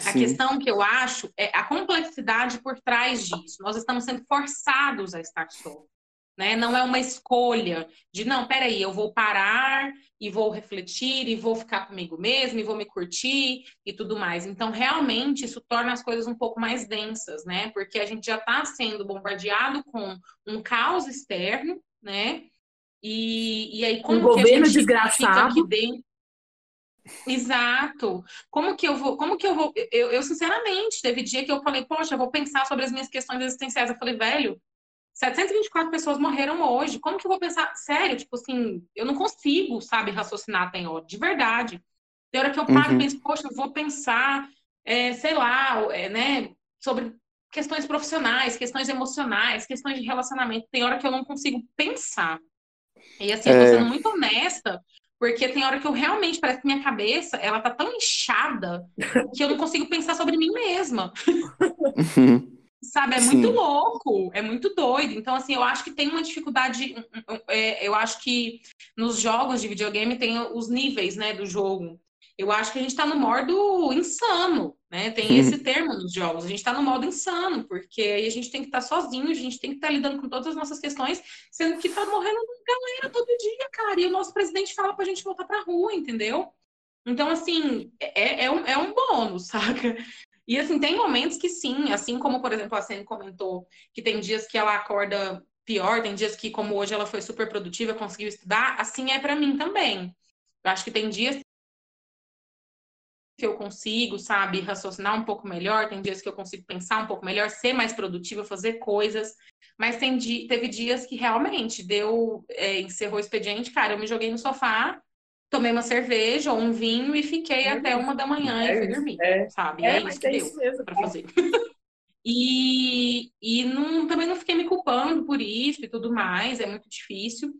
A Sim. questão que eu acho é a complexidade por trás disso. Nós estamos sendo forçados a estar só. Né? Não é uma escolha de, não, peraí, eu vou parar e vou refletir e vou ficar comigo mesmo e vou me curtir e tudo mais. Então, realmente, isso torna as coisas um pouco mais densas, né? Porque a gente já está sendo bombardeado com um caos externo, né? E, e aí, como Um que a governo desgraçado. fica aqui dentro? Exato. Como que eu vou, como que eu vou, eu, eu, sinceramente, teve dia que eu falei, poxa, eu vou pensar sobre as minhas questões existenciais. Eu falei, velho, 724 pessoas morreram hoje. Como que eu vou pensar? Sério, tipo assim, eu não consigo, sabe, raciocinar tem hora, de verdade. Tem hora que eu paro Uhum. e penso, poxa, eu vou pensar, é, sei lá, é, né, sobre questões profissionais, questões emocionais, questões de relacionamento. Tem hora que eu não consigo pensar. E assim, eu tô É. sendo muito honesta, porque tem hora que eu realmente parece que minha cabeça, ela tá tão inchada que eu não consigo pensar sobre mim mesma. Uhum. Sabe, é Sim. muito louco, é muito doido. Então, assim, eu acho que tem uma dificuldade. é, Eu acho que nos jogos de videogame tem os níveis, né, do jogo. Eu acho que a gente tá no modo insano, né? Tem esse termo nos jogos. A gente tá no modo insano, porque aí a gente tem que estar sozinho, a gente tem que estar lidando com todas as nossas questões, sendo que tá morrendo galera todo dia, cara. E o nosso presidente fala pra gente voltar pra rua, entendeu? Então, assim, é, é, um, é um bônus, saca? E assim, tem momentos que sim, assim como, por exemplo, a Senna comentou que tem dias que ela acorda pior, tem dias que, como hoje, ela foi super produtiva, conseguiu estudar, assim é para mim também. Eu acho que tem dias que eu consigo, sabe, raciocinar um pouco melhor, tem dias que eu consigo pensar um pouco melhor, ser mais produtiva, fazer coisas, mas tem di teve dias que realmente deu, é, encerrou o expediente, cara, eu me joguei no sofá, tomei uma cerveja ou um vinho e fiquei É até uma da manhã É e fui isso, dormir, é. sabe? É, É, isso que é deu isso mesmo. para fazer. E, e não, também não fiquei me culpando por isso e tudo mais, é muito difícil,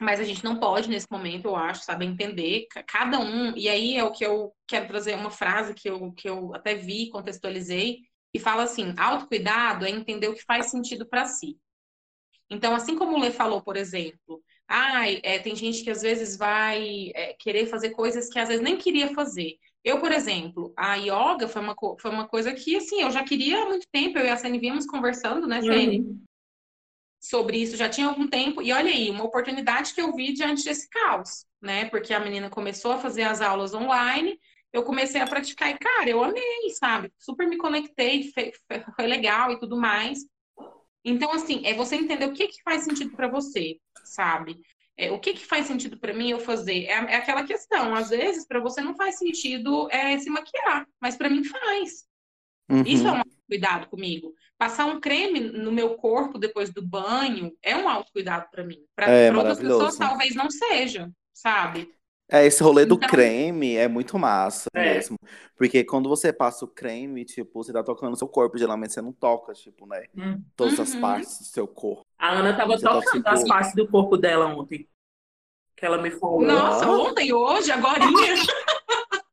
mas a gente não pode nesse momento, eu acho, saber entender ca- cada um. E aí é o que eu quero trazer uma frase que eu, que eu até vi, contextualizei, e fala assim: autocuidado é entender o que faz sentido para si. Então, assim como o Lê falou, por exemplo, ai, é, tem gente que às vezes vai é, querer fazer coisas que às vezes nem queria fazer. Eu, por exemplo, a yoga foi uma, foi uma coisa que, assim, eu já queria há muito tempo, eu e a Sene vínhamos conversando, né, Sene, Uhum. Sobre isso já tinha algum tempo. E olha aí, uma oportunidade que eu vi diante desse caos, né, porque a menina começou a fazer as aulas online, eu comecei a praticar e, cara, eu amei, sabe? Super me conectei, foi legal e tudo mais. Então, assim, é você entender o que, que faz sentido para você, sabe? É, o que, que faz sentido para mim eu fazer? É, é aquela questão. Às vezes, para você não faz sentido é, se maquiar, mas para mim faz. Uhum. Isso é um cuidado comigo. Passar um creme no meu corpo depois do banho é um autocuidado para mim. Para É, outras pessoas talvez não seja, sabe? É, esse rolê do Então- creme é muito massa É. mesmo. Porque quando você passa o creme, tipo, você tá tocando o seu corpo, geralmente você não toca, tipo, né? Hum. Todas as Uhum. partes do seu corpo. A Ana tava Você tá, tocando tipo- as partes do corpo dela ontem. Que ela me falou. Nossa, Ah. ontem, hoje, agorinha.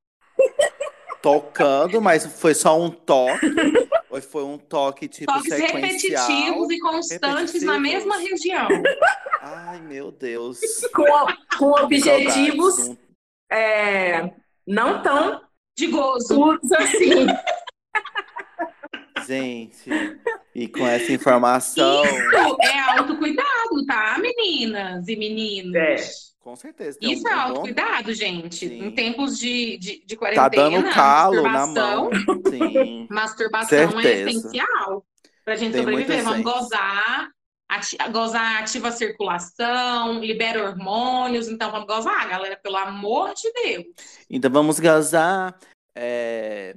Tocando, mas foi só um toque. ou foi um toque, tipo, Toques sequencial. repetitivos e constantes na repetitivos. mesma região. Ai, meu Deus. Com, com objetivos é, não tão De gozo. assim. Gente, e com essa informação, Isso é autocuidado, tá, meninas e meninos? É. com certeza. tem Isso um- é um bom- autocuidado, gente. Sim. Em tempos de, de, de Tá quarentena, dando calo na masturbação, mão. Sim. masturbação é Certeza. essencial pra gente Tem sobreviver. Vamos gozar, ati gozar ativa a circulação, libera hormônios, então vamos gozar, galera, pelo amor de Deus. Então vamos gozar. É,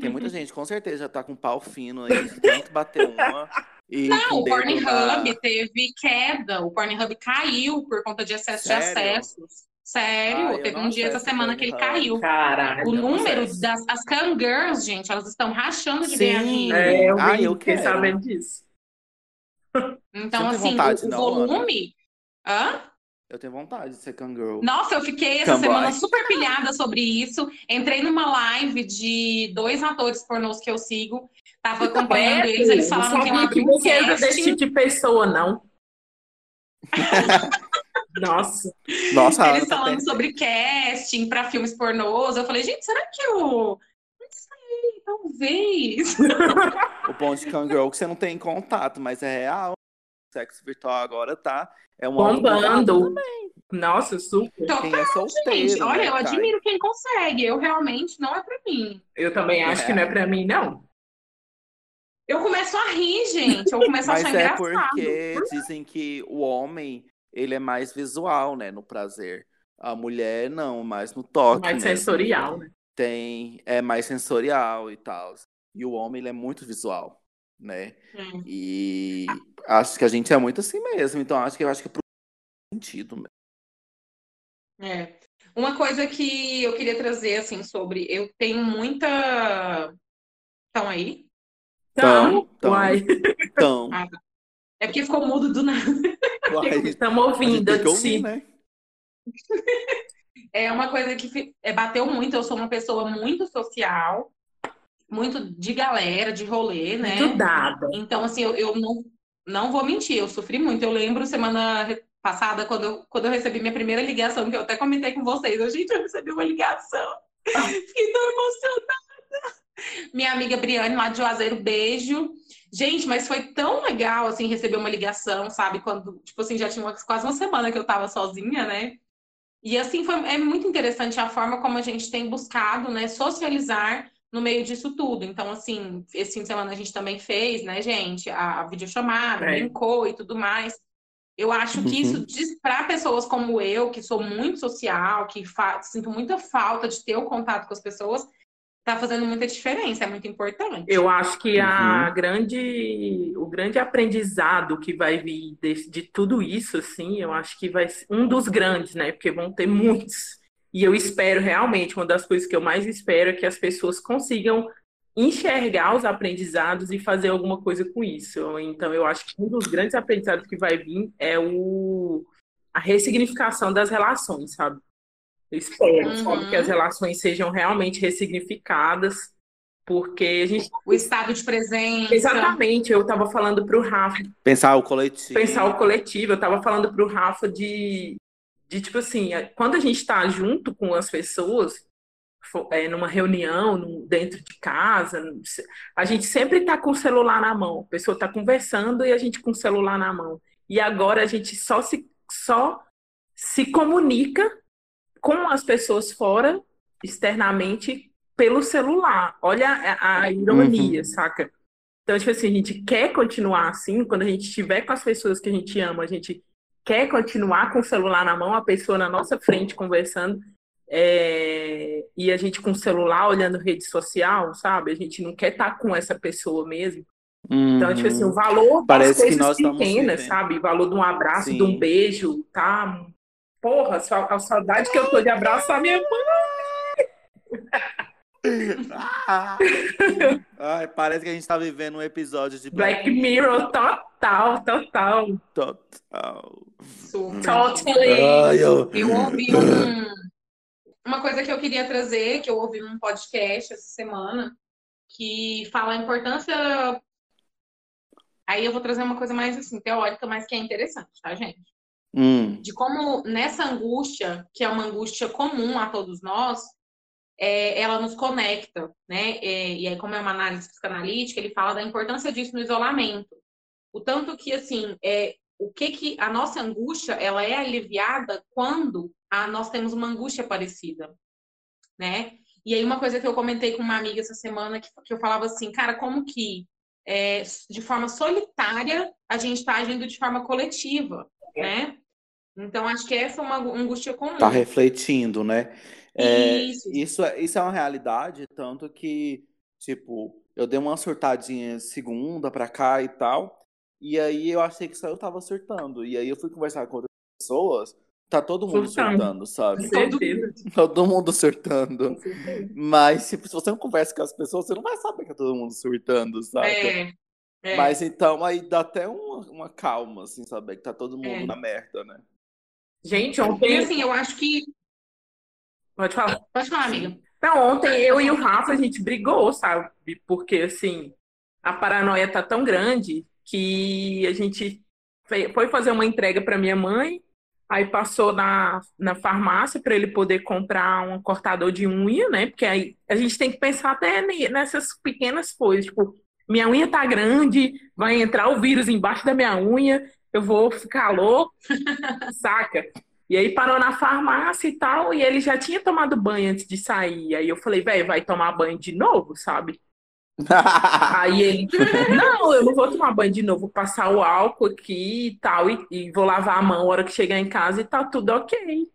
Tem muita gente, com certeza, já tá com pau fino aí, tanto bater uma. E Não, o Pornhub na- teve queda, o Pornhub caiu por conta de excesso Sério? de acessos. Sério, Ah, teve um dia essa semana que ele caiu. Caralho. O número das as Kangirls, gente, elas estão rachando de ganhar Sim. dinheiro. É, eu Ah, eu fiquei quero. sabendo disso. Então, assim, vontade, o, não, Ana? volume. Hã? Eu tenho vontade de ser cangirl. Nossa, eu fiquei essa Camboy. semana super pilhada sobre isso. Entrei numa live de dois atores pornôs que eu sigo. Tava acompanhando eles, eles não falavam que você era desse tipo de pessoa, não. Nossa. Nossa, Eles tá falando sobre casting para filmes pornôs. Eu falei, gente, será que eu. Não sei, talvez. O bom de Kangirl é que você não tem contato, mas é real. O sexo virtual agora tá. É um Bombando. Nossa, super. Então, Quem é solteiro. gente, olha, né, eu admiro quem consegue. Eu realmente não é pra mim. Eu também acho É. que não é pra mim, não. Eu começo a rir, gente. Eu começo a Mas achar é engraçado. porque dizem que o homem, ele é mais visual, né, no prazer. A mulher não, mais no toque Mais mesmo. sensorial, né? Tem, é mais sensorial e tal. E o homem, ele é muito visual, né? Hum. E acho que a gente é muito assim mesmo. Então acho que eu acho que é pro sentido mesmo. É. Uma coisa que eu queria trazer, assim, sobre. Eu tenho muita. Estão aí? Então, Então, uai, Então, Ah, É porque ficou mudo do nada. estamos ouvindo ouvir, si. né? É uma coisa que é, bateu muito. Eu sou uma pessoa muito social, muito de galera, de rolê, né? Muito dada. Então, assim, eu, eu não, não vou mentir, eu sofri muito. Eu lembro semana passada, quando eu, quando eu recebi minha primeira ligação, que eu até comentei com vocês. Eu, gente, eu recebi uma ligação. Fiquei tão emocionada. Minha amiga Briane, lá de Juazeiro, beijo. Gente, mas foi tão legal, assim, receber uma ligação, sabe? Quando, tipo assim, já tinha uma- quase uma semana que eu tava sozinha, né? E assim, foi, é muito interessante a forma como a gente tem buscado, né, socializar no meio disso tudo. Então, assim, esse fim de semana a gente também fez, né, gente, a, a videochamada, É. brincou e tudo mais. Eu acho que Uhum. isso, para pessoas como eu, que sou muito social, que sinto muita falta de ter o contato com as pessoas, tá fazendo muita diferença, é muito importante. Eu acho que a Uhum. grande, o grande aprendizado que vai vir de, de tudo isso, assim, eu acho que vai ser um dos grandes, né? Porque vão ter muitos. E eu espero realmente, uma das coisas que eu mais espero é que as pessoas consigam enxergar os aprendizados e fazer alguma coisa com isso. Então, eu acho que um dos grandes aprendizados que vai vir é o, a ressignificação das relações, sabe? Espero, Uhum. sabe, que as relações sejam realmente ressignificadas, porque a gente O estado de presença. Exatamente, eu estava falando para o Rafa, Pensar o coletivo. pensar o coletivo, eu estava falando para o Rafa de, de, tipo assim, quando a gente está junto com as pessoas, é, numa reunião, dentro de casa, a gente sempre está com o celular na mão, a pessoa está conversando e a gente com o celular na mão. E agora a gente só se, só se comunica com as pessoas fora, externamente, pelo celular. Olha a, a ironia, saca? Então, tipo assim, a gente quer continuar assim, quando a gente estiver com as pessoas que a gente ama, a gente quer continuar com o celular na mão, a pessoa na nossa frente conversando, é, e a gente com o celular olhando rede social, sabe? A gente não quer estar tá com essa pessoa mesmo. Uhum. Então, tipo assim, o valor Parece das coisas pequenas, sabe? O valor de um abraço, Sim. de um beijo, tá? Porra, a saudade que eu tô de abraçar minha mãe. Ai, parece que a gente tá vivendo um episódio de Black, Black Mirror total, total. Total. Totally. Ai, eu... eu ouvi um, uma coisa que eu queria trazer, que eu ouvi num podcast essa semana, que fala a importância. Aí eu vou trazer uma coisa mais assim, teórica, mas que é interessante, tá, gente? Hum. De como nessa angústia, que é uma angústia comum a todos nós, é, ela nos conecta, né? É, e aí, como é uma análise psicanalítica, ele fala da importância disso no isolamento. O tanto que, assim, é, o que que a nossa angústia, ela é aliviada quando a, nós temos uma angústia parecida, né? E aí, uma coisa que eu comentei com uma amiga essa semana, que, que eu falava assim, cara, como que é, de forma solitária a gente está agindo de forma coletiva, né? Então, acho que essa é uma angústia comum. Tá refletindo, né? É, isso. Isso, é, isso é uma realidade, tanto que, tipo, eu dei uma surtadinha segunda pra cá e tal, e aí eu achei que só eu tava surtando. E aí eu fui conversar com outras pessoas, tá todo mundo surtando, surtando sabe? Todo, todo mundo surtando. Mas, tipo, se você não conversa com as pessoas, você não vai saber que é todo mundo surtando, sabe? É. É. Mas então aí dá até uma, uma calma, assim, saber que tá todo mundo é. na merda, né? Gente, ontem. assim, eu acho que Pode falar. Pode falar, amiga. Então, ontem eu e o Rafa, a gente brigou, sabe? Porque, assim, a paranoia tá tão grande que a gente foi fazer uma entrega para minha mãe, aí passou na, na farmácia para ele poder comprar um cortador de unha, né? Porque aí a gente tem que pensar até nessas pequenas coisas, tipo, minha unha tá grande, vai entrar o vírus embaixo da minha unha, eu vou ficar louco, saca? E aí parou na farmácia e tal, e ele já tinha tomado banho antes de sair. Aí eu falei, velho, vai tomar banho de novo, sabe? aí ele, não, eu não vou tomar banho de novo, vou passar o álcool aqui e tal, e, e vou lavar a mão na hora que chegar em casa e tá tudo ok.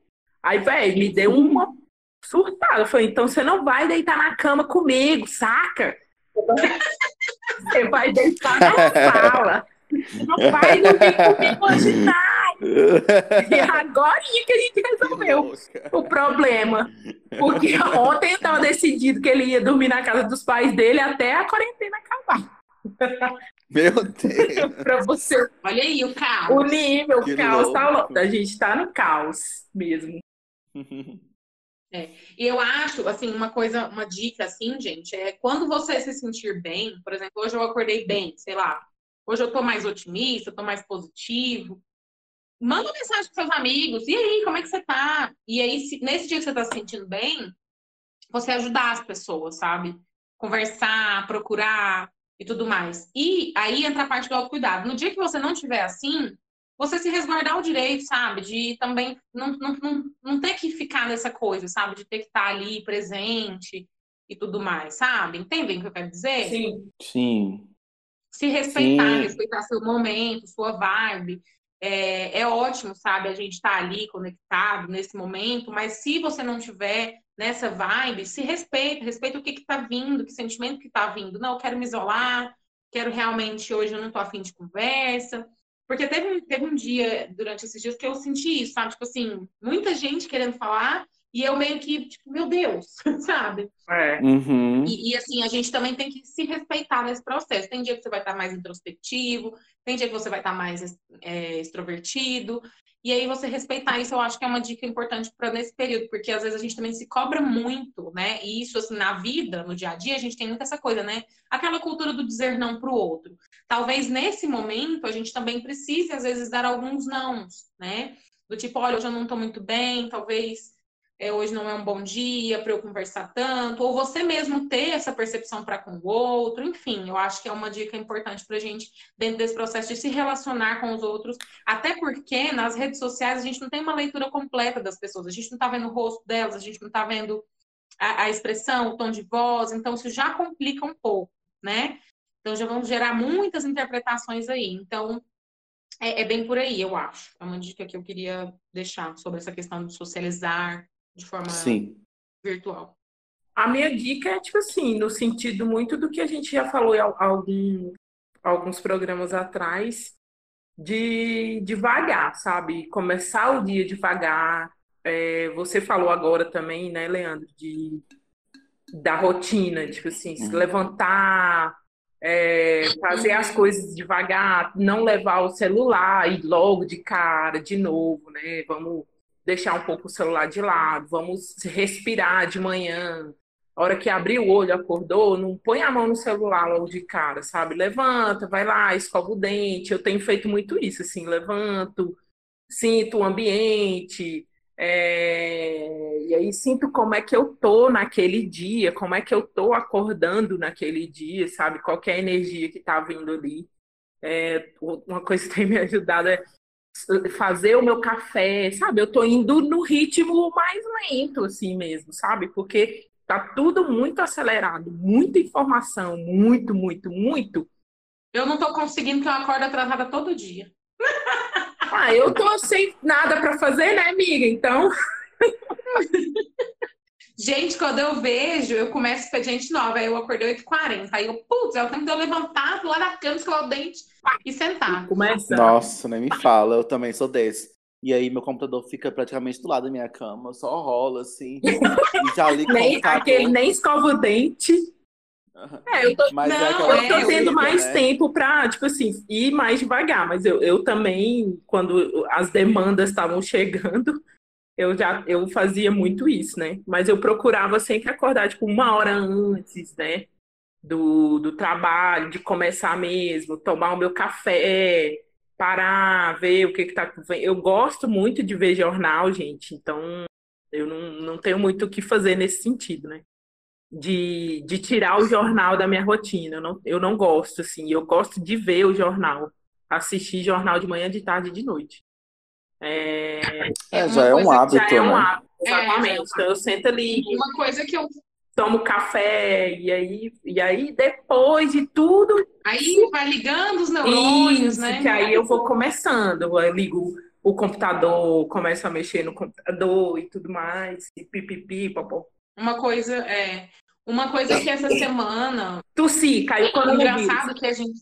Aí, velho, me deu uma surtada. Eu falei, então você não vai deitar na cama comigo, saca? Você vai deitar na sala. Não vai dormir comigo hoje, não. E agora que a gente resolveu o problema. Porque ontem estava decidido que ele ia dormir na casa dos pais dele até a quarentena acabar. Meu Deus! pra você. Olha aí o caos. O nível, que o caos louco. tá louco. A gente tá no caos mesmo. É. E eu acho, assim, uma coisa, uma dica, assim, gente, é quando você se sentir bem, por exemplo, hoje eu acordei bem, sei lá, hoje eu tô mais otimista, tô mais positivo, manda mensagem para seus amigos. E aí, como é que você tá? E aí, se, nesse dia que você tá se sentindo bem, você ajudar as pessoas, sabe? Conversar, procurar e tudo mais. E aí entra a parte do autocuidado. No dia que você não tiver assim, você se resguardar o direito, sabe? De também não, não, não, não ter que ficar nessa coisa, sabe? De ter que estar ali presente e tudo mais, sabe? Entendem o que eu quero dizer? Sim. Sim. Se respeitar, Sim. respeitar seu momento, sua vibe. É, é ótimo, sabe, a gente estar tá ali conectado nesse momento, mas se você não tiver nessa vibe, se respeita, respeita o que está vindo, que sentimento que está vindo. Não, eu quero me isolar, quero realmente, hoje eu não estou afim de conversa. Porque teve, teve um dia, durante esses dias, que eu senti isso, sabe? Tipo assim, muita gente querendo falar, e eu meio que, tipo, meu Deus, sabe? É. Uhum. E, e, assim, a gente também tem que se respeitar nesse processo. Tem dia que você vai estar mais introspectivo, tem dia que você vai estar mais é, extrovertido. E aí você respeitar isso, eu acho que é uma dica importante para nesse período, porque às vezes a gente também se cobra muito, né? E isso, assim, na vida, no dia a dia, a gente tem muito essa coisa, né? Aquela cultura do dizer não para o outro. Talvez nesse momento a gente também precise, às vezes, dar alguns nãos, né? Do tipo, olha, hoje eu não estou muito bem, talvez é, hoje não é um bom dia para eu conversar tanto, ou você mesmo ter essa percepção para com o outro, enfim, eu acho que é uma dica importante para a gente, dentro desse processo de se relacionar com os outros, até porque nas redes sociais a gente não tem uma leitura completa das pessoas, a gente não está vendo o rosto delas, a gente não está vendo a, a expressão, o tom de voz, então isso já complica um pouco, né? Então já vamos gerar muitas interpretações aí. Então, É, é bem por aí, eu acho. É uma dica que eu queria deixar sobre essa questão de socializar de forma Sim. virtual. A minha dica é, tipo assim, no sentido muito do que a gente já falou em algum, alguns programas atrás, de devagar, sabe? Começar o dia devagar. É, você falou agora também, né, Leandro, de, da rotina, tipo assim, se levantar, é, fazer as coisas devagar, não levar o celular e logo de cara, de novo, né? Vamos deixar um pouco o celular de lado, vamos respirar de manhã, a hora que abrir o olho, acordou, não põe a mão no celular logo de cara, sabe? Levanta, vai lá, escova o dente. Eu tenho feito muito isso, assim, levanto, sinto o ambiente, é... e aí sinto como é que eu tô naquele dia, como é que eu tô acordando naquele dia, sabe? Qual é a energia que tá vindo ali. É... Uma coisa que tem me ajudado é fazer o meu café, sabe? Eu tô indo no ritmo mais lento, assim mesmo, sabe? Porque Tá tudo muito acelerado, muita informação, muito, muito, muito. Eu não tô conseguindo que eu acordo atrasada todo dia. Ah, eu tô sem nada para fazer, né, amiga? Então. Gente, quando eu vejo, eu começo expediente nova, aí eu acordei 8h40. Aí eu, putz, é o tempo de eu levantar lá da cama, escovar o dente e sentar. Começa. Nossa, nem me fala, eu também sou desse. E aí meu computador fica praticamente do lado da minha cama, só rola assim. e já ligo nem, Aquele nem escova o dente. É, eu tô, mas não, é eu tô tendo mais né? tempo para, tipo assim, ir mais devagar. Mas eu, eu também, quando as demandas estavam chegando, eu já eu fazia muito isso, né? Mas eu procurava sempre acordar, tipo, uma hora antes, né? Do, do trabalho, de começar mesmo, tomar o meu café, parar, ver o que que tá. Eu gosto muito de ver jornal, gente, então eu não, não tenho muito o que fazer nesse sentido, né? De, de tirar o jornal da minha rotina. Eu não, eu não gosto, assim, eu gosto de ver o jornal, assistir jornal de manhã, de tarde e de noite. É, é já é um hábito. Já é um né? hábito, exatamente. É, então eu sento ali. Uma coisa que eu tomo café, e aí, e aí depois de tudo. Aí vai ligando os neurônios, isso, né? Que aí eu vou começando, eu ligo o computador, começo a mexer no computador e tudo mais, e pipipi, papô. Uma coisa, é. Uma coisa que essa semana. Tossi, caiu quando engraçado que a gente.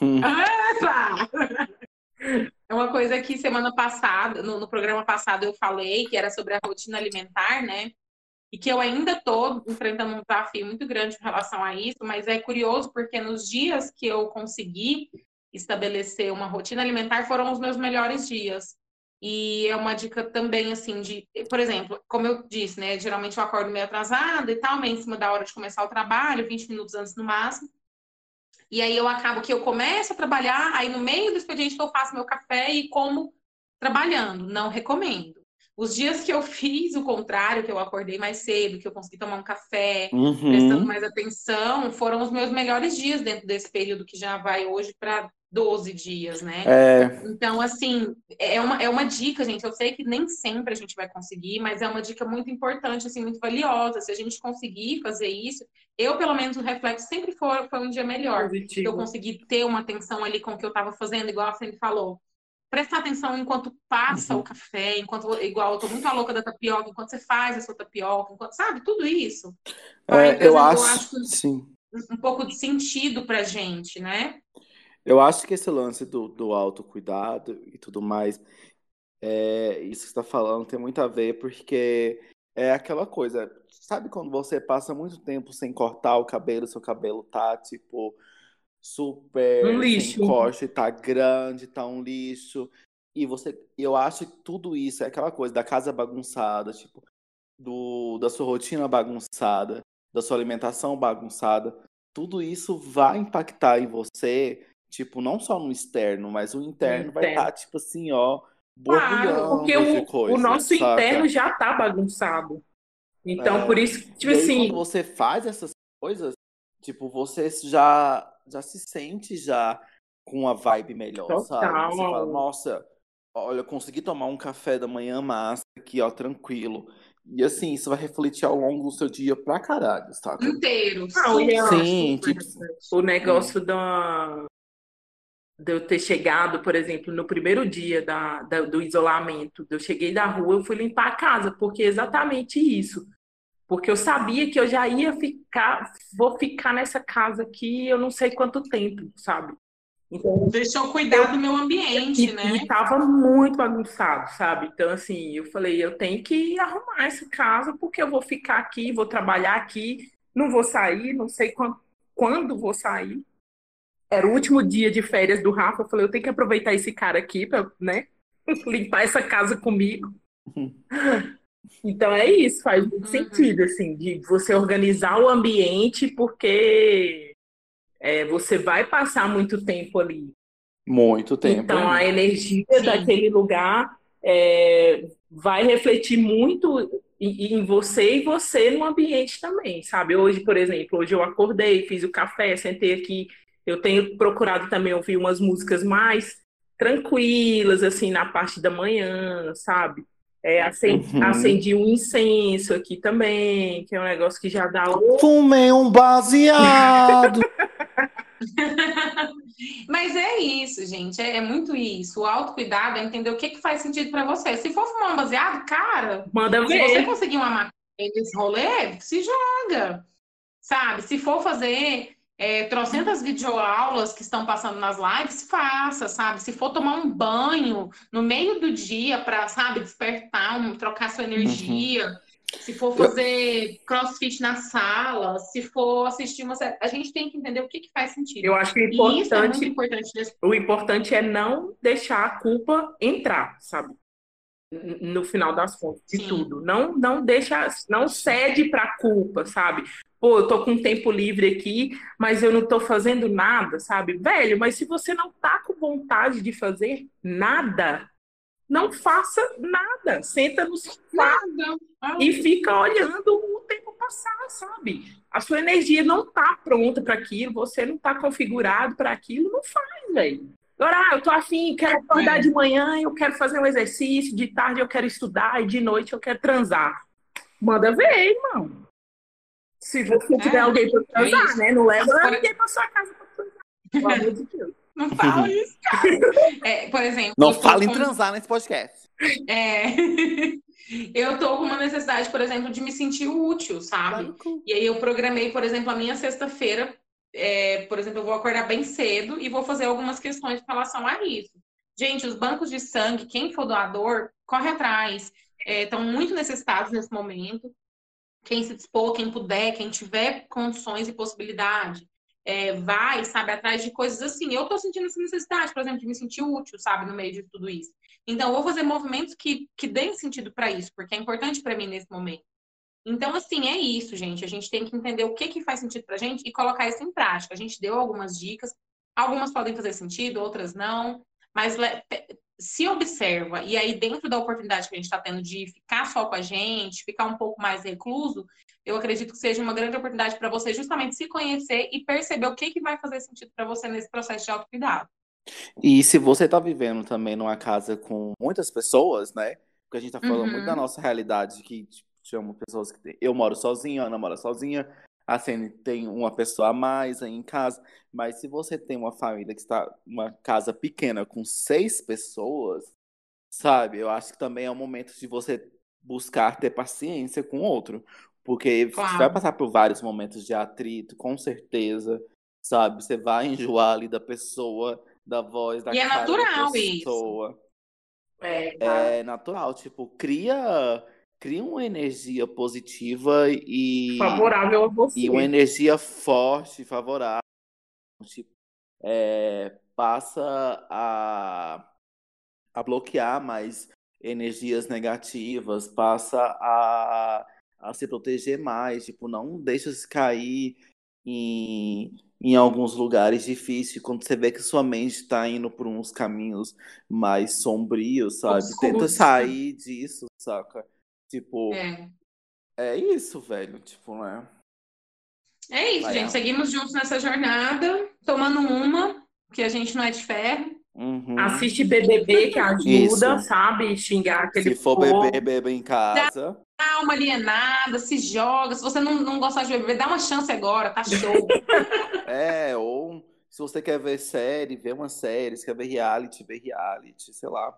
Hum. É uma coisa que semana passada, no, no programa passado, eu falei que era sobre a rotina alimentar, né? e que eu ainda estou enfrentando um desafio muito grande em relação a isso, mas é curioso porque nos dias que eu consegui estabelecer uma rotina alimentar foram os meus melhores dias. E é uma dica também, assim, de, por exemplo, como eu disse, né? Geralmente eu acordo meio atrasada e tal, meio em cima da hora de começar o trabalho, 20 minutos antes no máximo. E aí eu acabo que eu começo a trabalhar, aí no meio do expediente eu faço meu café e como trabalhando. Não recomendo. Os dias que eu fiz o contrário, que eu acordei mais cedo, que eu consegui tomar um café, Uhum. prestando mais atenção, foram os meus melhores dias dentro desse período que já vai hoje para 12 dias, né? É, Então, assim, é uma, é uma dica, gente. Eu sei que nem sempre a gente vai conseguir, mas é uma dica muito importante, assim, muito valiosa. Se a gente conseguir fazer isso, eu, pelo menos, o reflexo sempre foi, foi um dia melhor. Positivo. Eu consegui ter uma atenção ali com o que eu estava fazendo, igual a Fê falou prestar atenção enquanto passa Uhum. o café, enquanto, igual, eu tô muito louca da tapioca, enquanto você faz a sua tapioca, enquanto, sabe, tudo isso. É, trazendo, eu acho, sim. um pouco de sentido pra gente, né? Eu acho que esse lance do, do autocuidado e tudo mais, é, isso que você está falando tem muito a ver, porque é aquela coisa, sabe quando você passa muito tempo sem cortar o cabelo, seu cabelo tá, tipo, super Um lixo. corte, tá grande, tá um lixo. E você, eu acho que tudo isso é aquela coisa da casa bagunçada, tipo, do, da sua rotina bagunçada, da sua alimentação bagunçada. Tudo isso vai impactar em você, tipo, não só no externo, mas o interno vai interno. estar, tipo assim, ó, Claro, borbulhando porque de o, coisa, o nosso saca? interno já tá bagunçado. Então, É. por isso, tipo E aí, assim, quando você faz essas coisas, tipo, você já, já se sente já com uma vibe melhor, sabe? Total. Você fala, nossa, olha, eu consegui tomar um café da manhã massa aqui, ó, tranquilo. E assim, isso vai refletir ao longo do seu dia pra caralho, saca? Inteiro. Ah, Sim, super tipo, o negócio da, de eu ter chegado, por exemplo, no primeiro dia da, da, do isolamento, eu cheguei da rua, eu fui limpar a casa, porque é exatamente isso. Porque eu sabia que eu já ia ficar, vou ficar nessa casa aqui, eu não sei quanto tempo, sabe? Então, Deixa eu cuidar do meu ambiente, e, né? E tava muito bagunçado, sabe? Então, assim, eu falei, eu tenho que arrumar essa casa, porque eu vou ficar aqui, vou trabalhar aqui, não vou sair, não sei quando, quando vou sair. Era o último dia de férias do Rafa, eu falei, eu tenho que aproveitar esse cara aqui para, né, limpar essa casa comigo. Então é isso, faz muito uhum. sentido, assim, de você organizar o ambiente, porque é, você vai passar muito tempo ali. Muito tempo. Então, a energia Sim. daquele lugar é, vai refletir muito em, em você e você no ambiente também, sabe? Hoje, por exemplo, hoje eu acordei, fiz o café, sentei aqui. Eu tenho procurado também ouvir umas músicas mais tranquilas, assim, na parte da manhã, sabe? É, acendi, uhum. acendi, um incenso aqui também, que é um negócio que já dá. Fumei um baseado! Mas é isso, gente. É, é, muito isso. O autocuidado é entender o que, que faz sentido para você. Se for fumar um baseado, cara, manda ver. Se você conseguir uma maconha nesse rolê, se joga. Sabe? Se for fazer é, trocentas videoaulas que estão passando nas lives, faça, sabe? Se for tomar um banho no meio do dia para, sabe, despertar, um, trocar sua energia. Uhum. Se for fazer crossfit na sala, se for assistir uma série, a gente tem que entender o que, que faz sentido. Eu acho que o importante, é importante o importante é não deixar a culpa entrar, sabe? No final das contas, de Sim. tudo. Não, não deixa, não cede para a culpa, sabe? Pô, eu tô com tempo livre aqui, mas eu não tô fazendo nada, sabe? Velho, mas se você não tá com vontade de fazer nada, não faça nada. Senta no sofá e fica olhando o tempo passar, sabe? A sua energia não tá pronta para aquilo, você não tá configurado para aquilo, não faz, velho. Agora, ah, eu tô afim, quero acordar de manhã, eu quero fazer um exercício, de tarde eu quero estudar e de noite eu quero transar. Manda ver, irmão. Se você tiver é, alguém para transar, é né? Não leva ninguém para sua casa para transar. Pelo amor de Deus. Não fala isso, cara. É, por exemplo. Não fala em com... transar nesse podcast. É. eu tô com uma necessidade, por exemplo, de me sentir útil, sabe? E aí eu programei, por exemplo, a minha sexta-feira. É, por exemplo, eu vou acordar bem cedo e vou fazer algumas questões em relação a isso. Gente, os bancos de sangue, quem for doador, corre atrás. Estão é, muito necessitados nesse momento. Quem se dispor, quem puder, quem tiver condições e possibilidade, é, vai, sabe, atrás de coisas assim. Eu tô sentindo essa necessidade, por exemplo, de me sentir útil, sabe, no meio de tudo isso. Então, eu vou fazer movimentos que, que deem sentido para isso, porque é importante para mim nesse momento. Então, assim, é isso, gente. A gente tem que entender o que, que faz sentido pra gente e colocar isso em prática. A gente deu algumas dicas, algumas podem fazer sentido, outras não, mas se observa, e aí dentro da oportunidade que a gente está tendo de ficar só com a gente, ficar um pouco mais recluso, eu acredito que seja uma grande oportunidade para você justamente se conhecer e perceber o que, que vai fazer sentido para você nesse processo de autocuidado. E se você está vivendo também numa casa com muitas pessoas, né? Porque a gente está falando uhum. muito da uhum. nossa realidade, que tipo, chama pessoas que. Eu moro sozinha, a Ana mora sozinha, a Cene tem uma pessoa a mais aí em casa. Mas se você tem uma família que está uma casa pequena com seis pessoas, sabe? Eu acho que também é um momento de você buscar ter paciência com o outro. Porque claro. você vai passar por vários momentos de atrito, com certeza, sabe? Você vai enjoar ali da pessoa, da voz, da e é cara é natural da pessoa. Isso. É, é natural, tipo, cria cria uma energia positiva e favorável a você. E uma energia forte, favorável. Tipo, é, passa a, a bloquear mais energias negativas, passa a a se proteger mais, tipo, não deixa se cair em, em alguns lugares difíceis, quando você vê que sua mente está indo por uns caminhos mais sombrios, sabe? Tenta sair disso, saca? Tipo, é, é isso, velho, tipo, né? É isso, Vai gente. Seguimos juntos nessa jornada, tomando uma, que a gente não é de ferro. Uhum. Assiste BBB que ajuda, Isso. sabe? Xingar aquele Se for beber, bebe em casa. Dá uma alienada, se joga. Se você não, não gostar de beber, dá uma chance agora, tá show. é, ou Se você quer ver série, vê uma série. Se quer ver reality, vê reality, sei lá.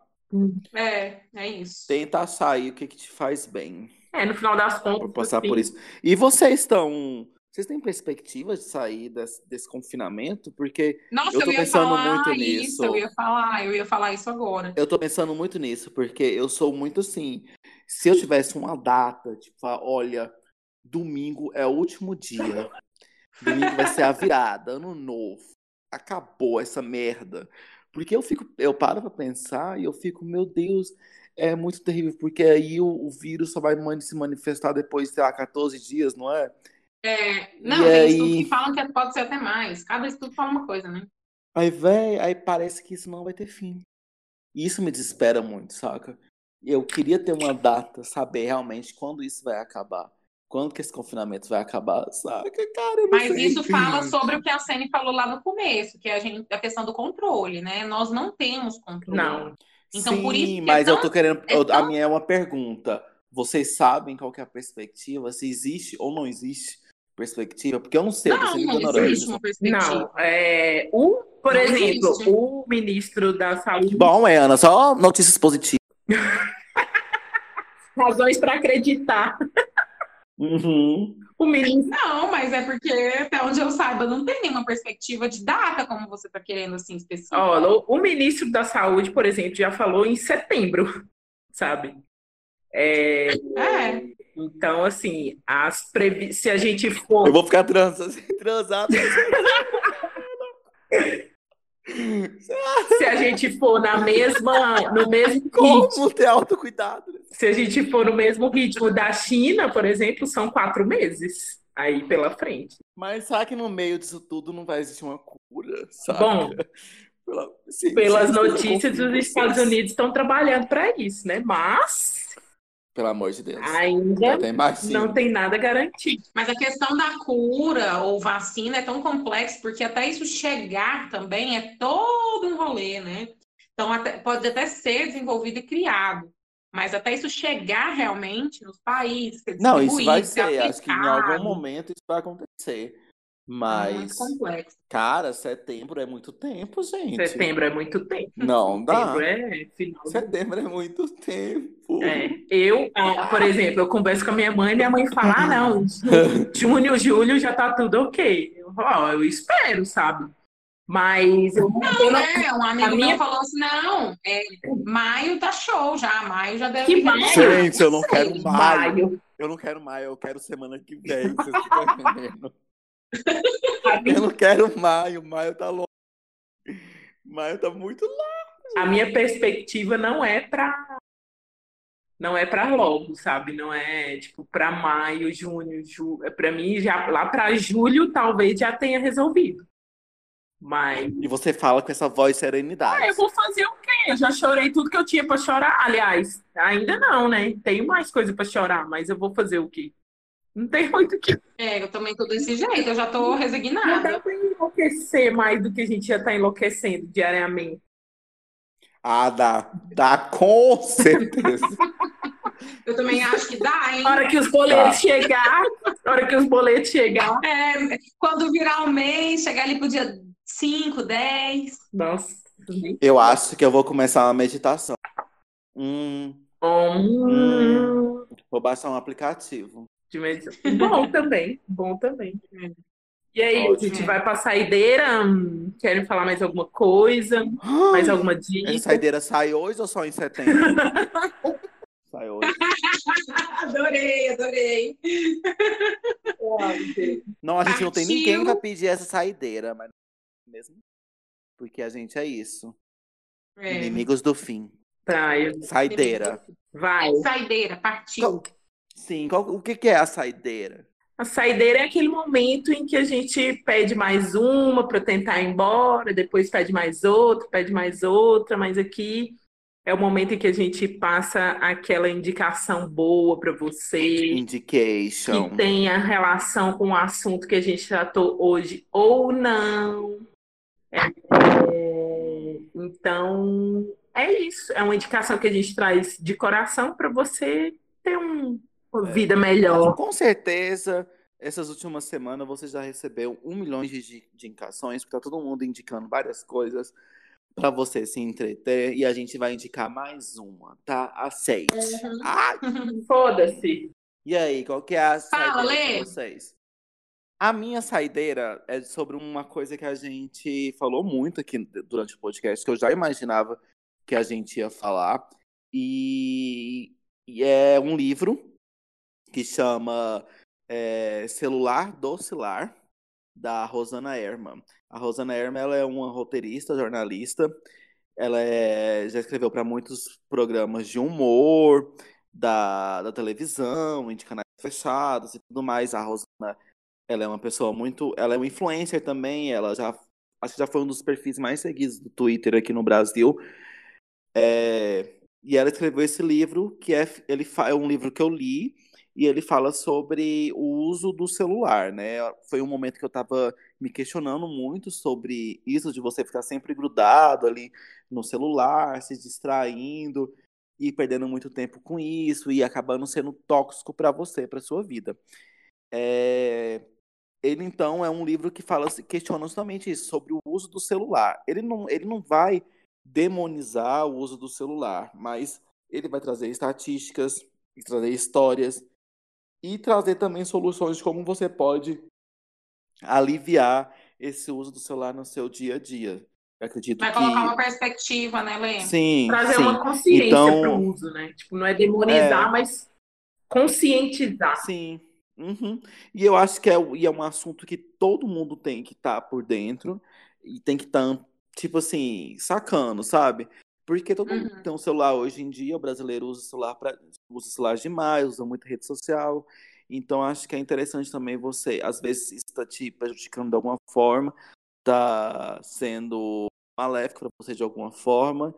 É, é isso. Tenta sair o que, que te faz bem. É, no final das contas, passar assim, por isso. E vocês estão. Vocês têm perspectiva de sair desse, desse confinamento? Porque Nossa, Eu eu, tô ia pensando falar muito isso, nisso. eu ia falar, eu ia falar isso agora. eu tô pensando muito nisso, porque eu sou muito assim. Se eu tivesse uma data, tipo, olha, domingo é o último dia. Domingo vai ser a virada, ano novo. Acabou essa merda. Porque eu fico, eu paro pra pensar e eu fico, meu Deus, é muito terrível, porque aí o, o vírus só vai se manifestar depois, sei lá, 14 dias, não é? É, não, E tem aí? estudos que falam que pode ser até mais. Cada estudo fala uma coisa, né? Aí, véi, aí parece que isso não vai ter fim. E Isso me desespera muito, saca? Eu queria ter uma data, saber realmente quando isso vai acabar. Quando que esse confinamento vai acabar, saca? Cara, eu não Mas sei. isso fala sobre o que a Sene falou lá no começo, que é a, gente, a questão do controle, né? Nós não temos controle. Não. Então, Sim, por isso que é mas tão- eu tô querendo. é eu- A tão- minha é uma pergunta. Vocês sabem qual que é a perspectiva? Se existe ou não existe perspectiva? Porque eu não sei, eu Não, sendo não ignorante. existe uma perspectiva. Não, é, o, por Não exemplo, existe. o ministro da Saúde, Bom, é, Ana, só notícias positivas. razões para acreditar, Uhum. o ministro Não, mas é porque, até onde eu saiba, não tem nenhuma perspectiva de data, como você está querendo, assim, específica. Ó, o, ministro da Saúde, por exemplo, já falou em setembro, sabe? É, É, então, assim, as previ... se a gente for. Eu vou ficar transa, transado. Se a gente for na mesma, no mesmo ritmo, Como ter autocuidado? se a gente for no mesmo ritmo da China, por exemplo, são quatro meses aí pela frente. Mas será que no meio disso tudo não vai existir uma cura? Sabe? Bom, Pela- sim, pelas sim, notícias, os Estados. Unidos estão trabalhando para isso, né? Mas Pelo amor de Deus. ainda tem não tem nada garantido. mas a questão da cura ou vacina é tão complexa, porque até isso chegar também é todo um rolê, né? Então, até- pode até ser desenvolvido e criado, mas até isso chegar realmente nos países, Não, isso vai ser. Acho que em algum momento isso vai acontecer. É Mas, muito complexo. cara, setembro é muito tempo, gente. Setembro é muito tempo. Não dá. Setembro é final. Setembro é muito tempo. É, eu, ah, por exemplo, eu converso com a minha mãe e minha mãe fala: ah, não, junho, julho já tá tudo ok. Eu, ó, eu espero, sabe? Mas eu, eu não- É, um amigo a minha- meu falou assim: não, é, maio tá show já, maio já deve Que vir. maio? Gente, eu não quero maio. maio. Eu não quero maio, eu quero semana que vem. Vocês estão entendendo? Eu não quero maio, maio tá longe. Maio tá muito longe. a minha perspectiva não é pra. Não é pra logo, sabe? Não é tipo pra maio, junho, julho. Pra mim, já lá pra julho talvez já tenha resolvido. Mas E você fala com essa voz de serenidade. Ah, eu vou fazer o quê? Eu já chorei tudo que eu tinha pra chorar. Aliás, ainda não, né? Tenho mais coisa pra chorar, mas eu vou fazer o quê? Não tem muito o que. É, eu também tô desse jeito, eu já tô Não dá resignada. pra enlouquecer mais do que a gente já tá enlouquecendo diariamente. Ah, dá. Dá com certeza. Eu também acho que dá, hein? Na hora que os boletos chegar, na hora que os boletos chegar, É, quando virar o mês, chegar ali pro dia 5, 10. nossa. Eu acho que eu vou começar uma meditação. Hum, Hum, vou baixar um aplicativo. De. Bom também, bom também. E aí, Ótimo. gente, vai pra saideira? Querem falar mais alguma coisa? Mais alguma dica? Essa saideira sai hoje ou só em setembro? sai hoje. Adorei, adorei. Não, a gente não tem Partiu. ninguém pra pedir essa saideira, mas mesmo. Porque a gente é isso. É. Inimigos do fim. Tá, eu- Saideira. vai. Saideira, partiu. Sim, qual- o que que é a saideira? A saideira é aquele momento em que a gente pede mais uma para tentar ir embora, depois pede mais outra, pede mais outra, mas aqui é o momento em que a gente passa aquela indicação boa para você, Indication. que tenha relação com o assunto que a gente tratou hoje ou não. É, então, é isso. É uma indicação que a gente traz de coração para você ter um- uma vida melhor. Com certeza, essas últimas semanas você já recebeu um milhão de, de indicações, porque tá todo mundo indicando várias coisas para você se entreter e a gente vai indicar mais uma, tá? Aceite. Uhum. Foda-se. E aí, qual que é a Fala, saideira de vocês? A minha saideira é sobre uma coisa que a gente falou muito aqui durante o podcast, que eu já imaginava que a gente ia falar. E, e é um livro que chama é, Celular Docilar, da Rosana Herman. A Rosana Herman ela é uma roteirista, jornalista. Ela é- já escreveu para muitos programas de humor, da, da televisão, de canais fechados e tudo mais. A Rosana, ela é uma pessoa muito, ela é uma influencer também, ela já acho que já foi um dos perfis mais seguidos do Twitter aqui no Brasil. É, e ela escreveu esse livro que é ele é um livro que eu li e ele fala sobre o uso do celular, né? Foi um momento que eu estava me questionando muito sobre isso de você ficar sempre grudado ali no celular, se distraindo e perdendo muito tempo com isso e acabando sendo tóxico para você, para sua vida. É, Ele então é um livro que fala, questiona justamente isso, sobre o uso do celular. Ele não, ele não vai demonizar o uso do celular, mas ele vai trazer estatísticas, trazer histórias e trazer também soluções de como você pode aliviar esse uso do celular no seu dia a dia. Eu acredito Vai que colocar uma perspectiva, né, Lê? sim, Trazer sim. uma consciência Então- para o uso, né? Tipo, não é demonizar, É. mas conscientizar. Sim. Uhum. E eu acho que é, e é um assunto que todo mundo tem que estar por dentro e tem que estar, tipo assim, sacando, sabe? Porque todo mundo Uhum. tem um celular hoje em dia, o brasileiro usa celular para usa celular demais, usa muita rede social. Então acho que é interessante também você, às vezes isso está te prejudicando de alguma forma, tá sendo maléfico para você de alguma forma.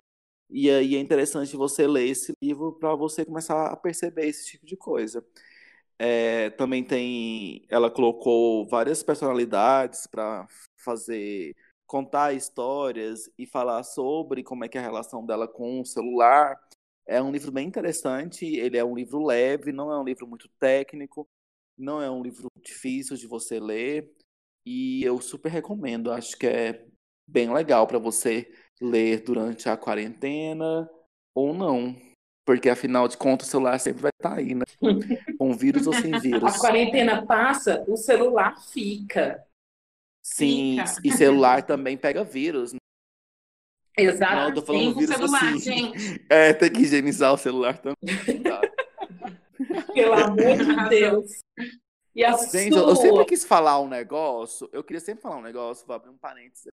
E aí é interessante você ler esse livro para você começar a perceber esse tipo de coisa. É, também tem, ela colocou várias personalidades para fazer, contar histórias e falar sobre como é que é a relação dela com o celular. É um livro bem interessante, ele é um livro leve, não é um livro muito técnico, não é um livro difícil de você ler e eu super recomendo. Acho que é bem legal para você ler durante a quarentena ou não. Porque afinal de contas o celular sempre vai estar aí, né? Com vírus ou sem vírus. A quarentena passa, o celular fica. Sim, Fica. e celular também pega vírus. né? Não, eu Exato. tô falando vírus celular, assim. gente. É, tem que higienizar o celular também. Pelo amor de Deus. E a Gente, eu, sua? eu sempre quis falar um negócio. Eu queria sempre falar um negócio, vou abrir um parênteses.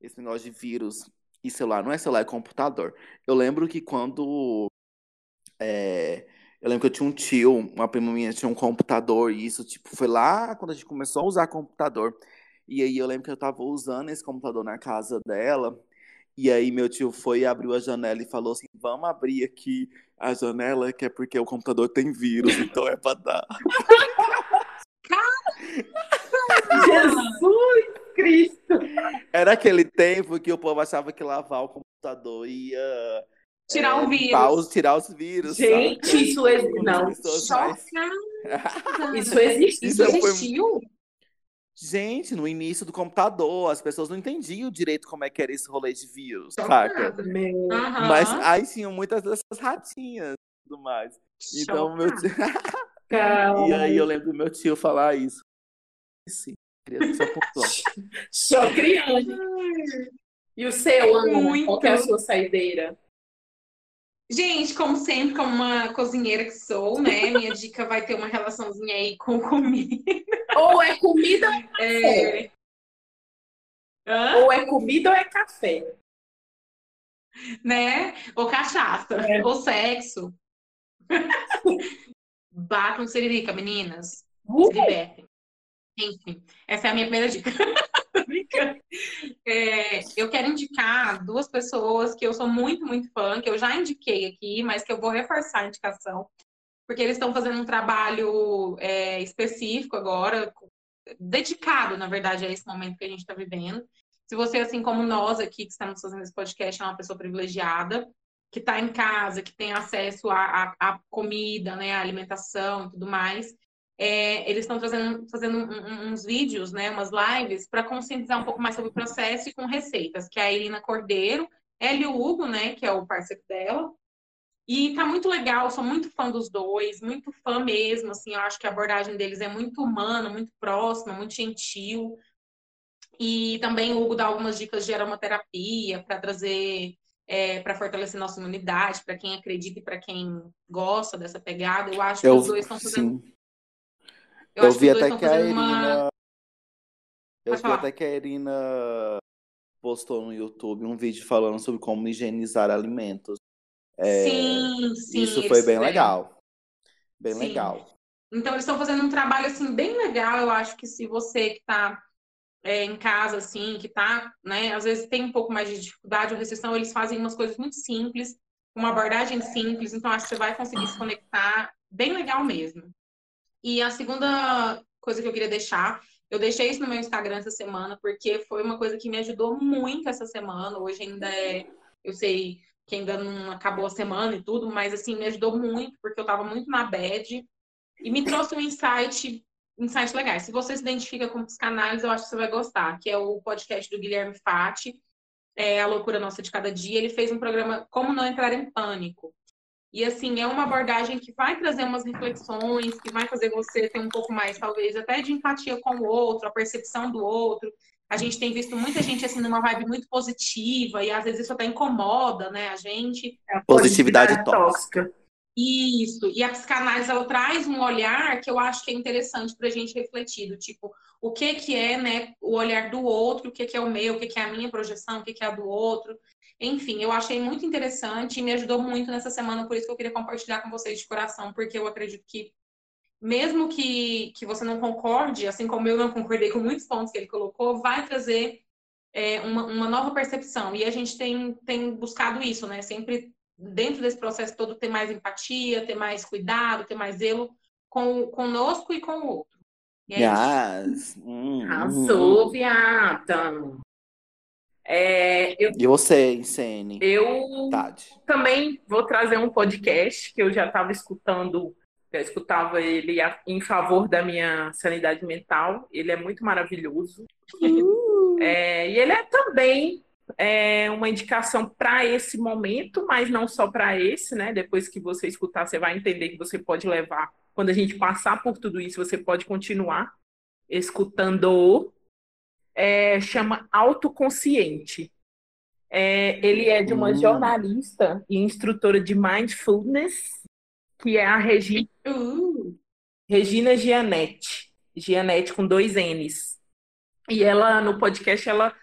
Esse negócio de vírus e celular. Não é celular, é computador. Eu lembro que quando. é, eu lembro que eu tinha um tio, uma prima minha tinha um computador, e isso, tipo, foi lá quando a gente começou a usar computador. E aí eu lembro que eu tava usando esse computador na casa dela. E aí meu tio foi e abriu a janela e falou assim: vamos abrir aqui a janela, que é porque o computador tem vírus, então é pra dar. Jesus Cristo. Era aquele tempo que o povo achava que lavar o computador ia Tirar é, o limpar vírus. os- tirar os vírus. Gente, sabe? isso existe. As Não, pessoas mais- Chocada. isso existe. Isso foi- existiu? Gente, no início do computador, as pessoas não entendiam direito como é que era esse rolê de vírus, saca? Chocada. Aham. Mas aí tinham muitas dessas ratinhas e tudo mais. Então, meu tio... calma. E aí eu lembro do meu tio falar isso. Sim, queria só criança. E o seu, Ana? Muito. Qual é a sua saideira? Gente, como sempre, como uma cozinheira que sou, né? Minha dica vai ter uma relaçãozinha aí com comida. Ou é comida É... Hã? ou é comida ou é café? Né? Ou cachaça, É. ou sexo. Batam siririca, meninas. Uh, Se libertem. Enfim, essa é a minha primeira dica. É, eu quero indicar duas pessoas que eu sou muito, muito fã, que eu já indiquei aqui, mas que eu vou reforçar a indicação, porque eles estão fazendo um trabalho é, específico agora, dedicado, na verdade, a esse momento que a gente está vivendo. Se você, assim como nós aqui que estamos fazendo esse podcast, é uma pessoa privilegiada, que está em casa, que tem acesso à, à- à comida, né, à alimentação e tudo mais, é, eles estão fazendo, fazendo uns vídeos, né, umas lives, para conscientizar um pouco mais sobre o processo e com receitas, que é a Irina Cordeiro, ela e o Hugo, né, que é o parceiro dela. E tá muito legal, sou muito fã dos dois, muito fã mesmo, assim, eu acho que a abordagem deles é muito humana, muito próxima, muito gentil. E também o Hugo dá algumas dicas de aromaterapia para trazer, é, para fortalecer nossa imunidade, para quem acredita e para quem gosta dessa pegada. Eu acho que os dois estão fazendo. Sim. Eu, eu vi até que a Irina. Uma... Eu vi até que a Irina postou no YouTube um vídeo falando sobre como higienizar alimentos. É... Sim, sim. Isso foi bem legal. Bem sim. legal. Então, eles estão fazendo um trabalho, assim, bem legal. Eu acho que se você que está é, em casa, assim, que tá, né, às vezes tem um pouco mais de dificuldade ou restrição, eles fazem umas coisas muito simples, uma abordagem simples, então acho que você vai conseguir se conectar bem legal mesmo. E a segunda coisa que eu queria deixar, eu deixei isso no meu Instagram essa semana, porque foi uma coisa que me ajudou muito essa semana. Hoje ainda é, eu sei que ainda não acabou a semana e tudo, mas assim, me ajudou muito, porque eu tava muito na bad e me trouxe um insight insights legais. Se você se identifica com psicanálise, eu acho que você vai gostar, que é o podcast do Guilherme Fati, é A Loucura Nossa de Cada Dia. Ele fez um programa Como Não Entrar em Pânico. E, assim, é uma abordagem que vai trazer umas reflexões, que vai fazer você ter um pouco mais, talvez, até de empatia com o outro, a percepção do outro. A gente tem visto muita gente, assim, numa vibe muito positiva, e às vezes isso até incomoda, né, a gente. É a positividade, positividade tóxica. Isso, e a psicanálise ela traz um olhar que eu acho que é interessante para a gente refletir, do tipo, o que que é, né, o olhar do outro, o que que é o meu, o que que é a minha projeção, o que que é a do outro. Enfim, eu achei muito interessante e me ajudou muito nessa semana, por isso que eu queria compartilhar com vocês de coração, porque eu acredito que mesmo que, que você não concorde, assim como eu não concordei com muitos pontos que ele colocou, vai trazer é, uma, uma nova percepção. E a gente tem, tem buscado isso, né? Sempre dentro desse processo todo, ter mais empatia, ter mais cuidado, ter mais zelo com, conosco e com o outro. E é yes. Hum, Arrasou, hum. viada. É, eu, e você, Insene? Eu Tade. também vou trazer um podcast que eu já estava escutando, já escutava ele em favor da minha sanidade mental. Ele é muito maravilhoso. Uh. É, e ele é também é uma indicação para esse momento, mas não só para esse, né? Depois que você escutar, você vai entender que você pode levar. Quando a gente passar por tudo isso, você pode continuar escutando. É, chama Autoconsciente. É, ele é de uma hum. jornalista e instrutora de mindfulness, que é a Regina, uh. Regina Gianetti. Gianetti com dois N's. E ela, no podcast, ela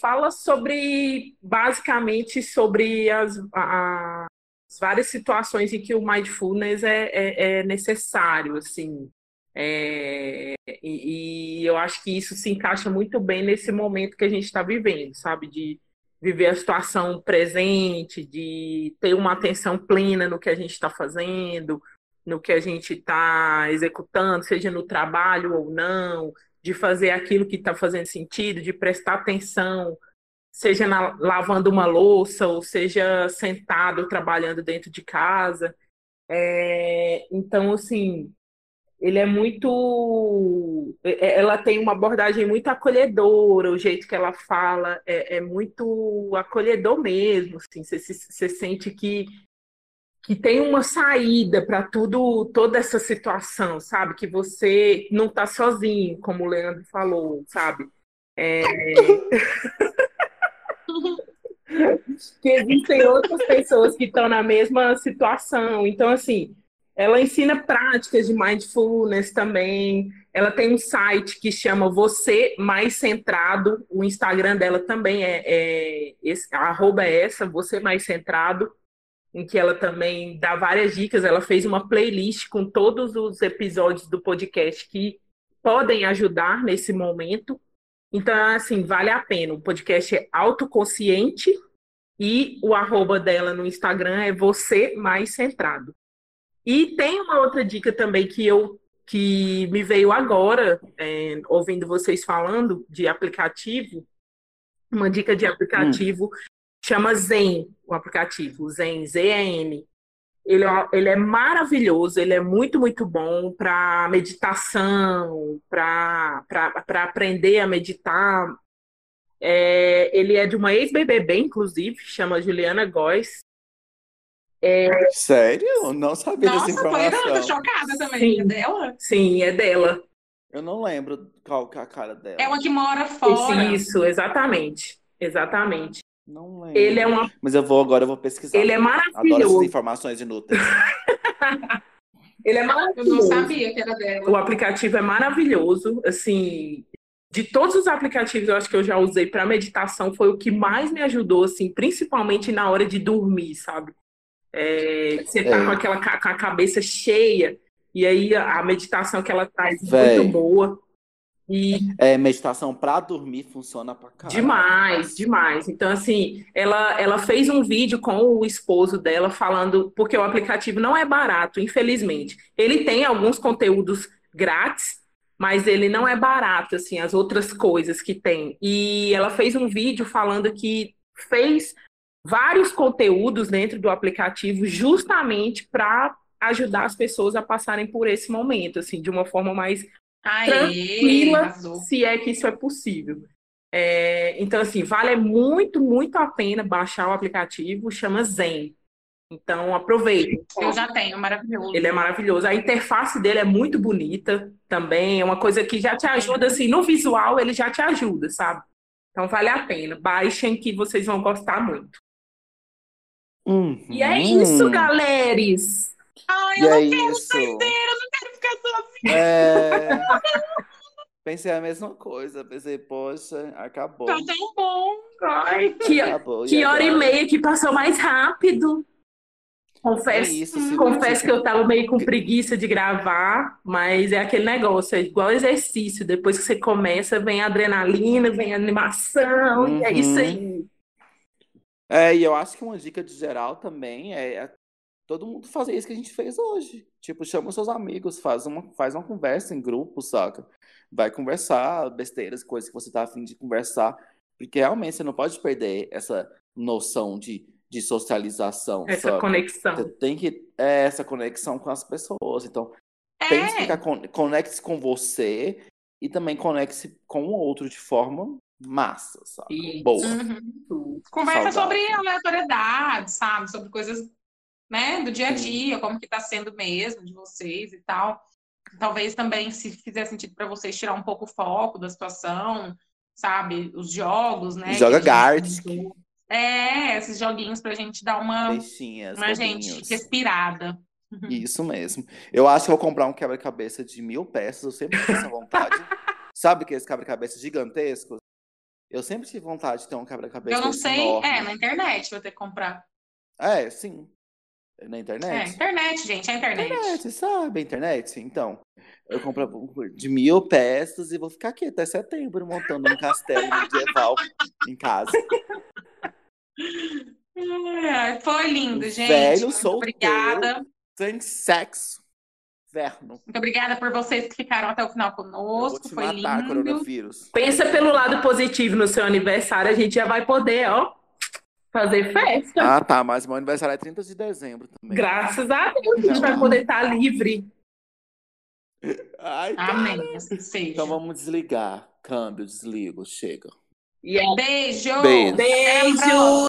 fala sobre, basicamente, sobre as, as, várias situações em que o mindfulness é, é, é necessário, assim. É, e, e, eu acho que isso se encaixa muito bem nesse momento que a gente está vivendo, sabe? De viver a situação presente, de ter uma atenção plena no que a gente está fazendo, no que a gente está executando, seja no trabalho ou não, de fazer aquilo que está fazendo sentido, de prestar atenção, seja na, lavando uma louça, ou seja sentado trabalhando dentro de casa. É, então, assim, ele é muito. É, é, ela tem uma abordagem muito acolhedora, o jeito que ela fala é, é muito acolhedor mesmo. Assim, você, você sente que que tem uma saída para tudo, toda essa situação, sabe? Que você não está sozinho, como o Leandro falou, sabe? É... que existem outras pessoas que estão na mesma situação. Então, assim, ela ensina práticas de mindfulness também. Ela tem um site que chama Você Mais Centrado. O Instagram dela também é, é esse, arroba é essa, Você Mais Centrado em que ela também dá várias dicas. Ela fez uma playlist com todos os episódios do podcast que podem ajudar nesse momento. Então, assim, vale a pena. O podcast é autoconsciente e o arroba dela no Instagram é você mais centrado. E tem uma outra dica também que eu que me veio agora, é, ouvindo vocês falando de aplicativo, uma dica de aplicativo hum. Chama Zen, o aplicativo, Zen, Z-E-N. Ele, é- ele é maravilhoso, ele é muito, muito bom para meditação, para aprender a meditar. É, ele é de uma ex-BBB, inclusive, chama Juliana Góes. Sério? Eu não sabia dessa Nossa, foi eu tô informação. chocada também. Sim. É dela? Sim, é dela. Eu não lembro qual que é a cara dela. É uma que mora fora. Isso, exatamente. Exatamente. Não lembro. Ele é uma, Mas eu vou agora, eu vou pesquisar. ele é Adoro essas maravilhoso. informações inúteis. Ele é Eu não maravilhoso. sabia que era dela. O aplicativo é maravilhoso, assim, de todos os aplicativos eu acho que eu já usei para meditação, foi o que mais me ajudou, assim, principalmente na hora de dormir, sabe? É, você tá É. com aquela com a cabeça cheia e aí a meditação que ela traz é Véi. muito boa e É, meditação pra dormir funciona pra caralho. Demais, demais. Então, assim, ela, ela fez um vídeo com o esposo dela falando, porque o aplicativo não é barato, infelizmente. Ele tem alguns conteúdos grátis, mas ele não é barato, assim, as outras coisas que tem. E ela fez um vídeo falando que fez vários conteúdos dentro do aplicativo justamente para ajudar as pessoas a passarem por esse momento, assim, de uma forma mais Aê, tranquila, arrasou. se é que isso é possível. É, então, assim, vale muito, muito a pena baixar o aplicativo, chama Zen. Então, aproveite. Eu já tenho, maravilhoso. Ele é maravilhoso. A interface dele é muito bonita também. É uma coisa que já te ajuda, assim, no visual, ele já te ajuda, sabe? Então, vale a pena. Baixem que vocês vão gostar muito. Uhum. E é isso, galeres! Ai, E eu é não quero isso. doideira, eu não quero ficar sozinha. É... Pensei a mesma coisa. Pensei, poxa, acabou. Tá tão bom. Ai, que, Acabou. E que hora e meia que passou mais rápido. É Confesso. isso, se Confesso que eu tava meio com preguiça de gravar, mas é aquele negócio, é igual exercício. Depois que você começa, vem adrenalina, vem animação, e é Uhum. isso aí. É, e eu acho que uma dica de geral também é, é todo mundo fazer isso que a gente fez hoje. Tipo, chama os seus amigos, faz uma, faz uma conversa em grupo, saca? Vai conversar, besteiras, coisas que você tá afim de conversar. Porque realmente você não pode perder essa noção de, de socialização, Essa saca? conexão. Você tem que é essa conexão com as pessoas. Então, pense que É, ficar con- conecte-se com você e também conecte-se com o outro de forma massa, sabe? Isso. Boa. uhum. Conversa Saudável. sobre aleatoriedade, sabe? Sobre coisas, né, do dia a dia, como que tá sendo mesmo de vocês e tal. Talvez também, se fizer sentido para vocês, tirar um pouco o foco da situação, sabe? Os jogos, né? Joga que gente Gartic. É, esses joguinhos pra gente dar uma, Peixinhas, uma gente respirada. Isso mesmo. Eu acho que eu vou comprar um quebra-cabeça de mil peças. Eu sempre tive essa vontade. Sabe aqueles quebra-cabeça gigantescos? Eu sempre tive vontade de ter um quebra-cabeça Eu não sei, enorme. é, na internet vou ter que comprar. É, sim. Na É, internet. internet, gente, é internet. Internet, sabe? Internet. Então, eu compro de mil peças e vou ficar aqui até setembro montando um castelo medieval em casa. É, foi lindo, gente. Velho solteiro. obrigada. Sem sexo. Verno. Muito obrigada por vocês que ficaram até o final Eu vou conosco. te Foi matar, lindo. coronavírus. Pensa pelo lado positivo no seu aniversário, a gente já vai poder, ó, fazer festa. Ah, tá. Mas meu aniversário é 30 de dezembro também. Graças a Deus, a gente vai poder estar livre. Ai. Amém, assim seja. Então vamos desligar. Câmbio, desligo, chega. E é Beijo! Beijo. Beijo!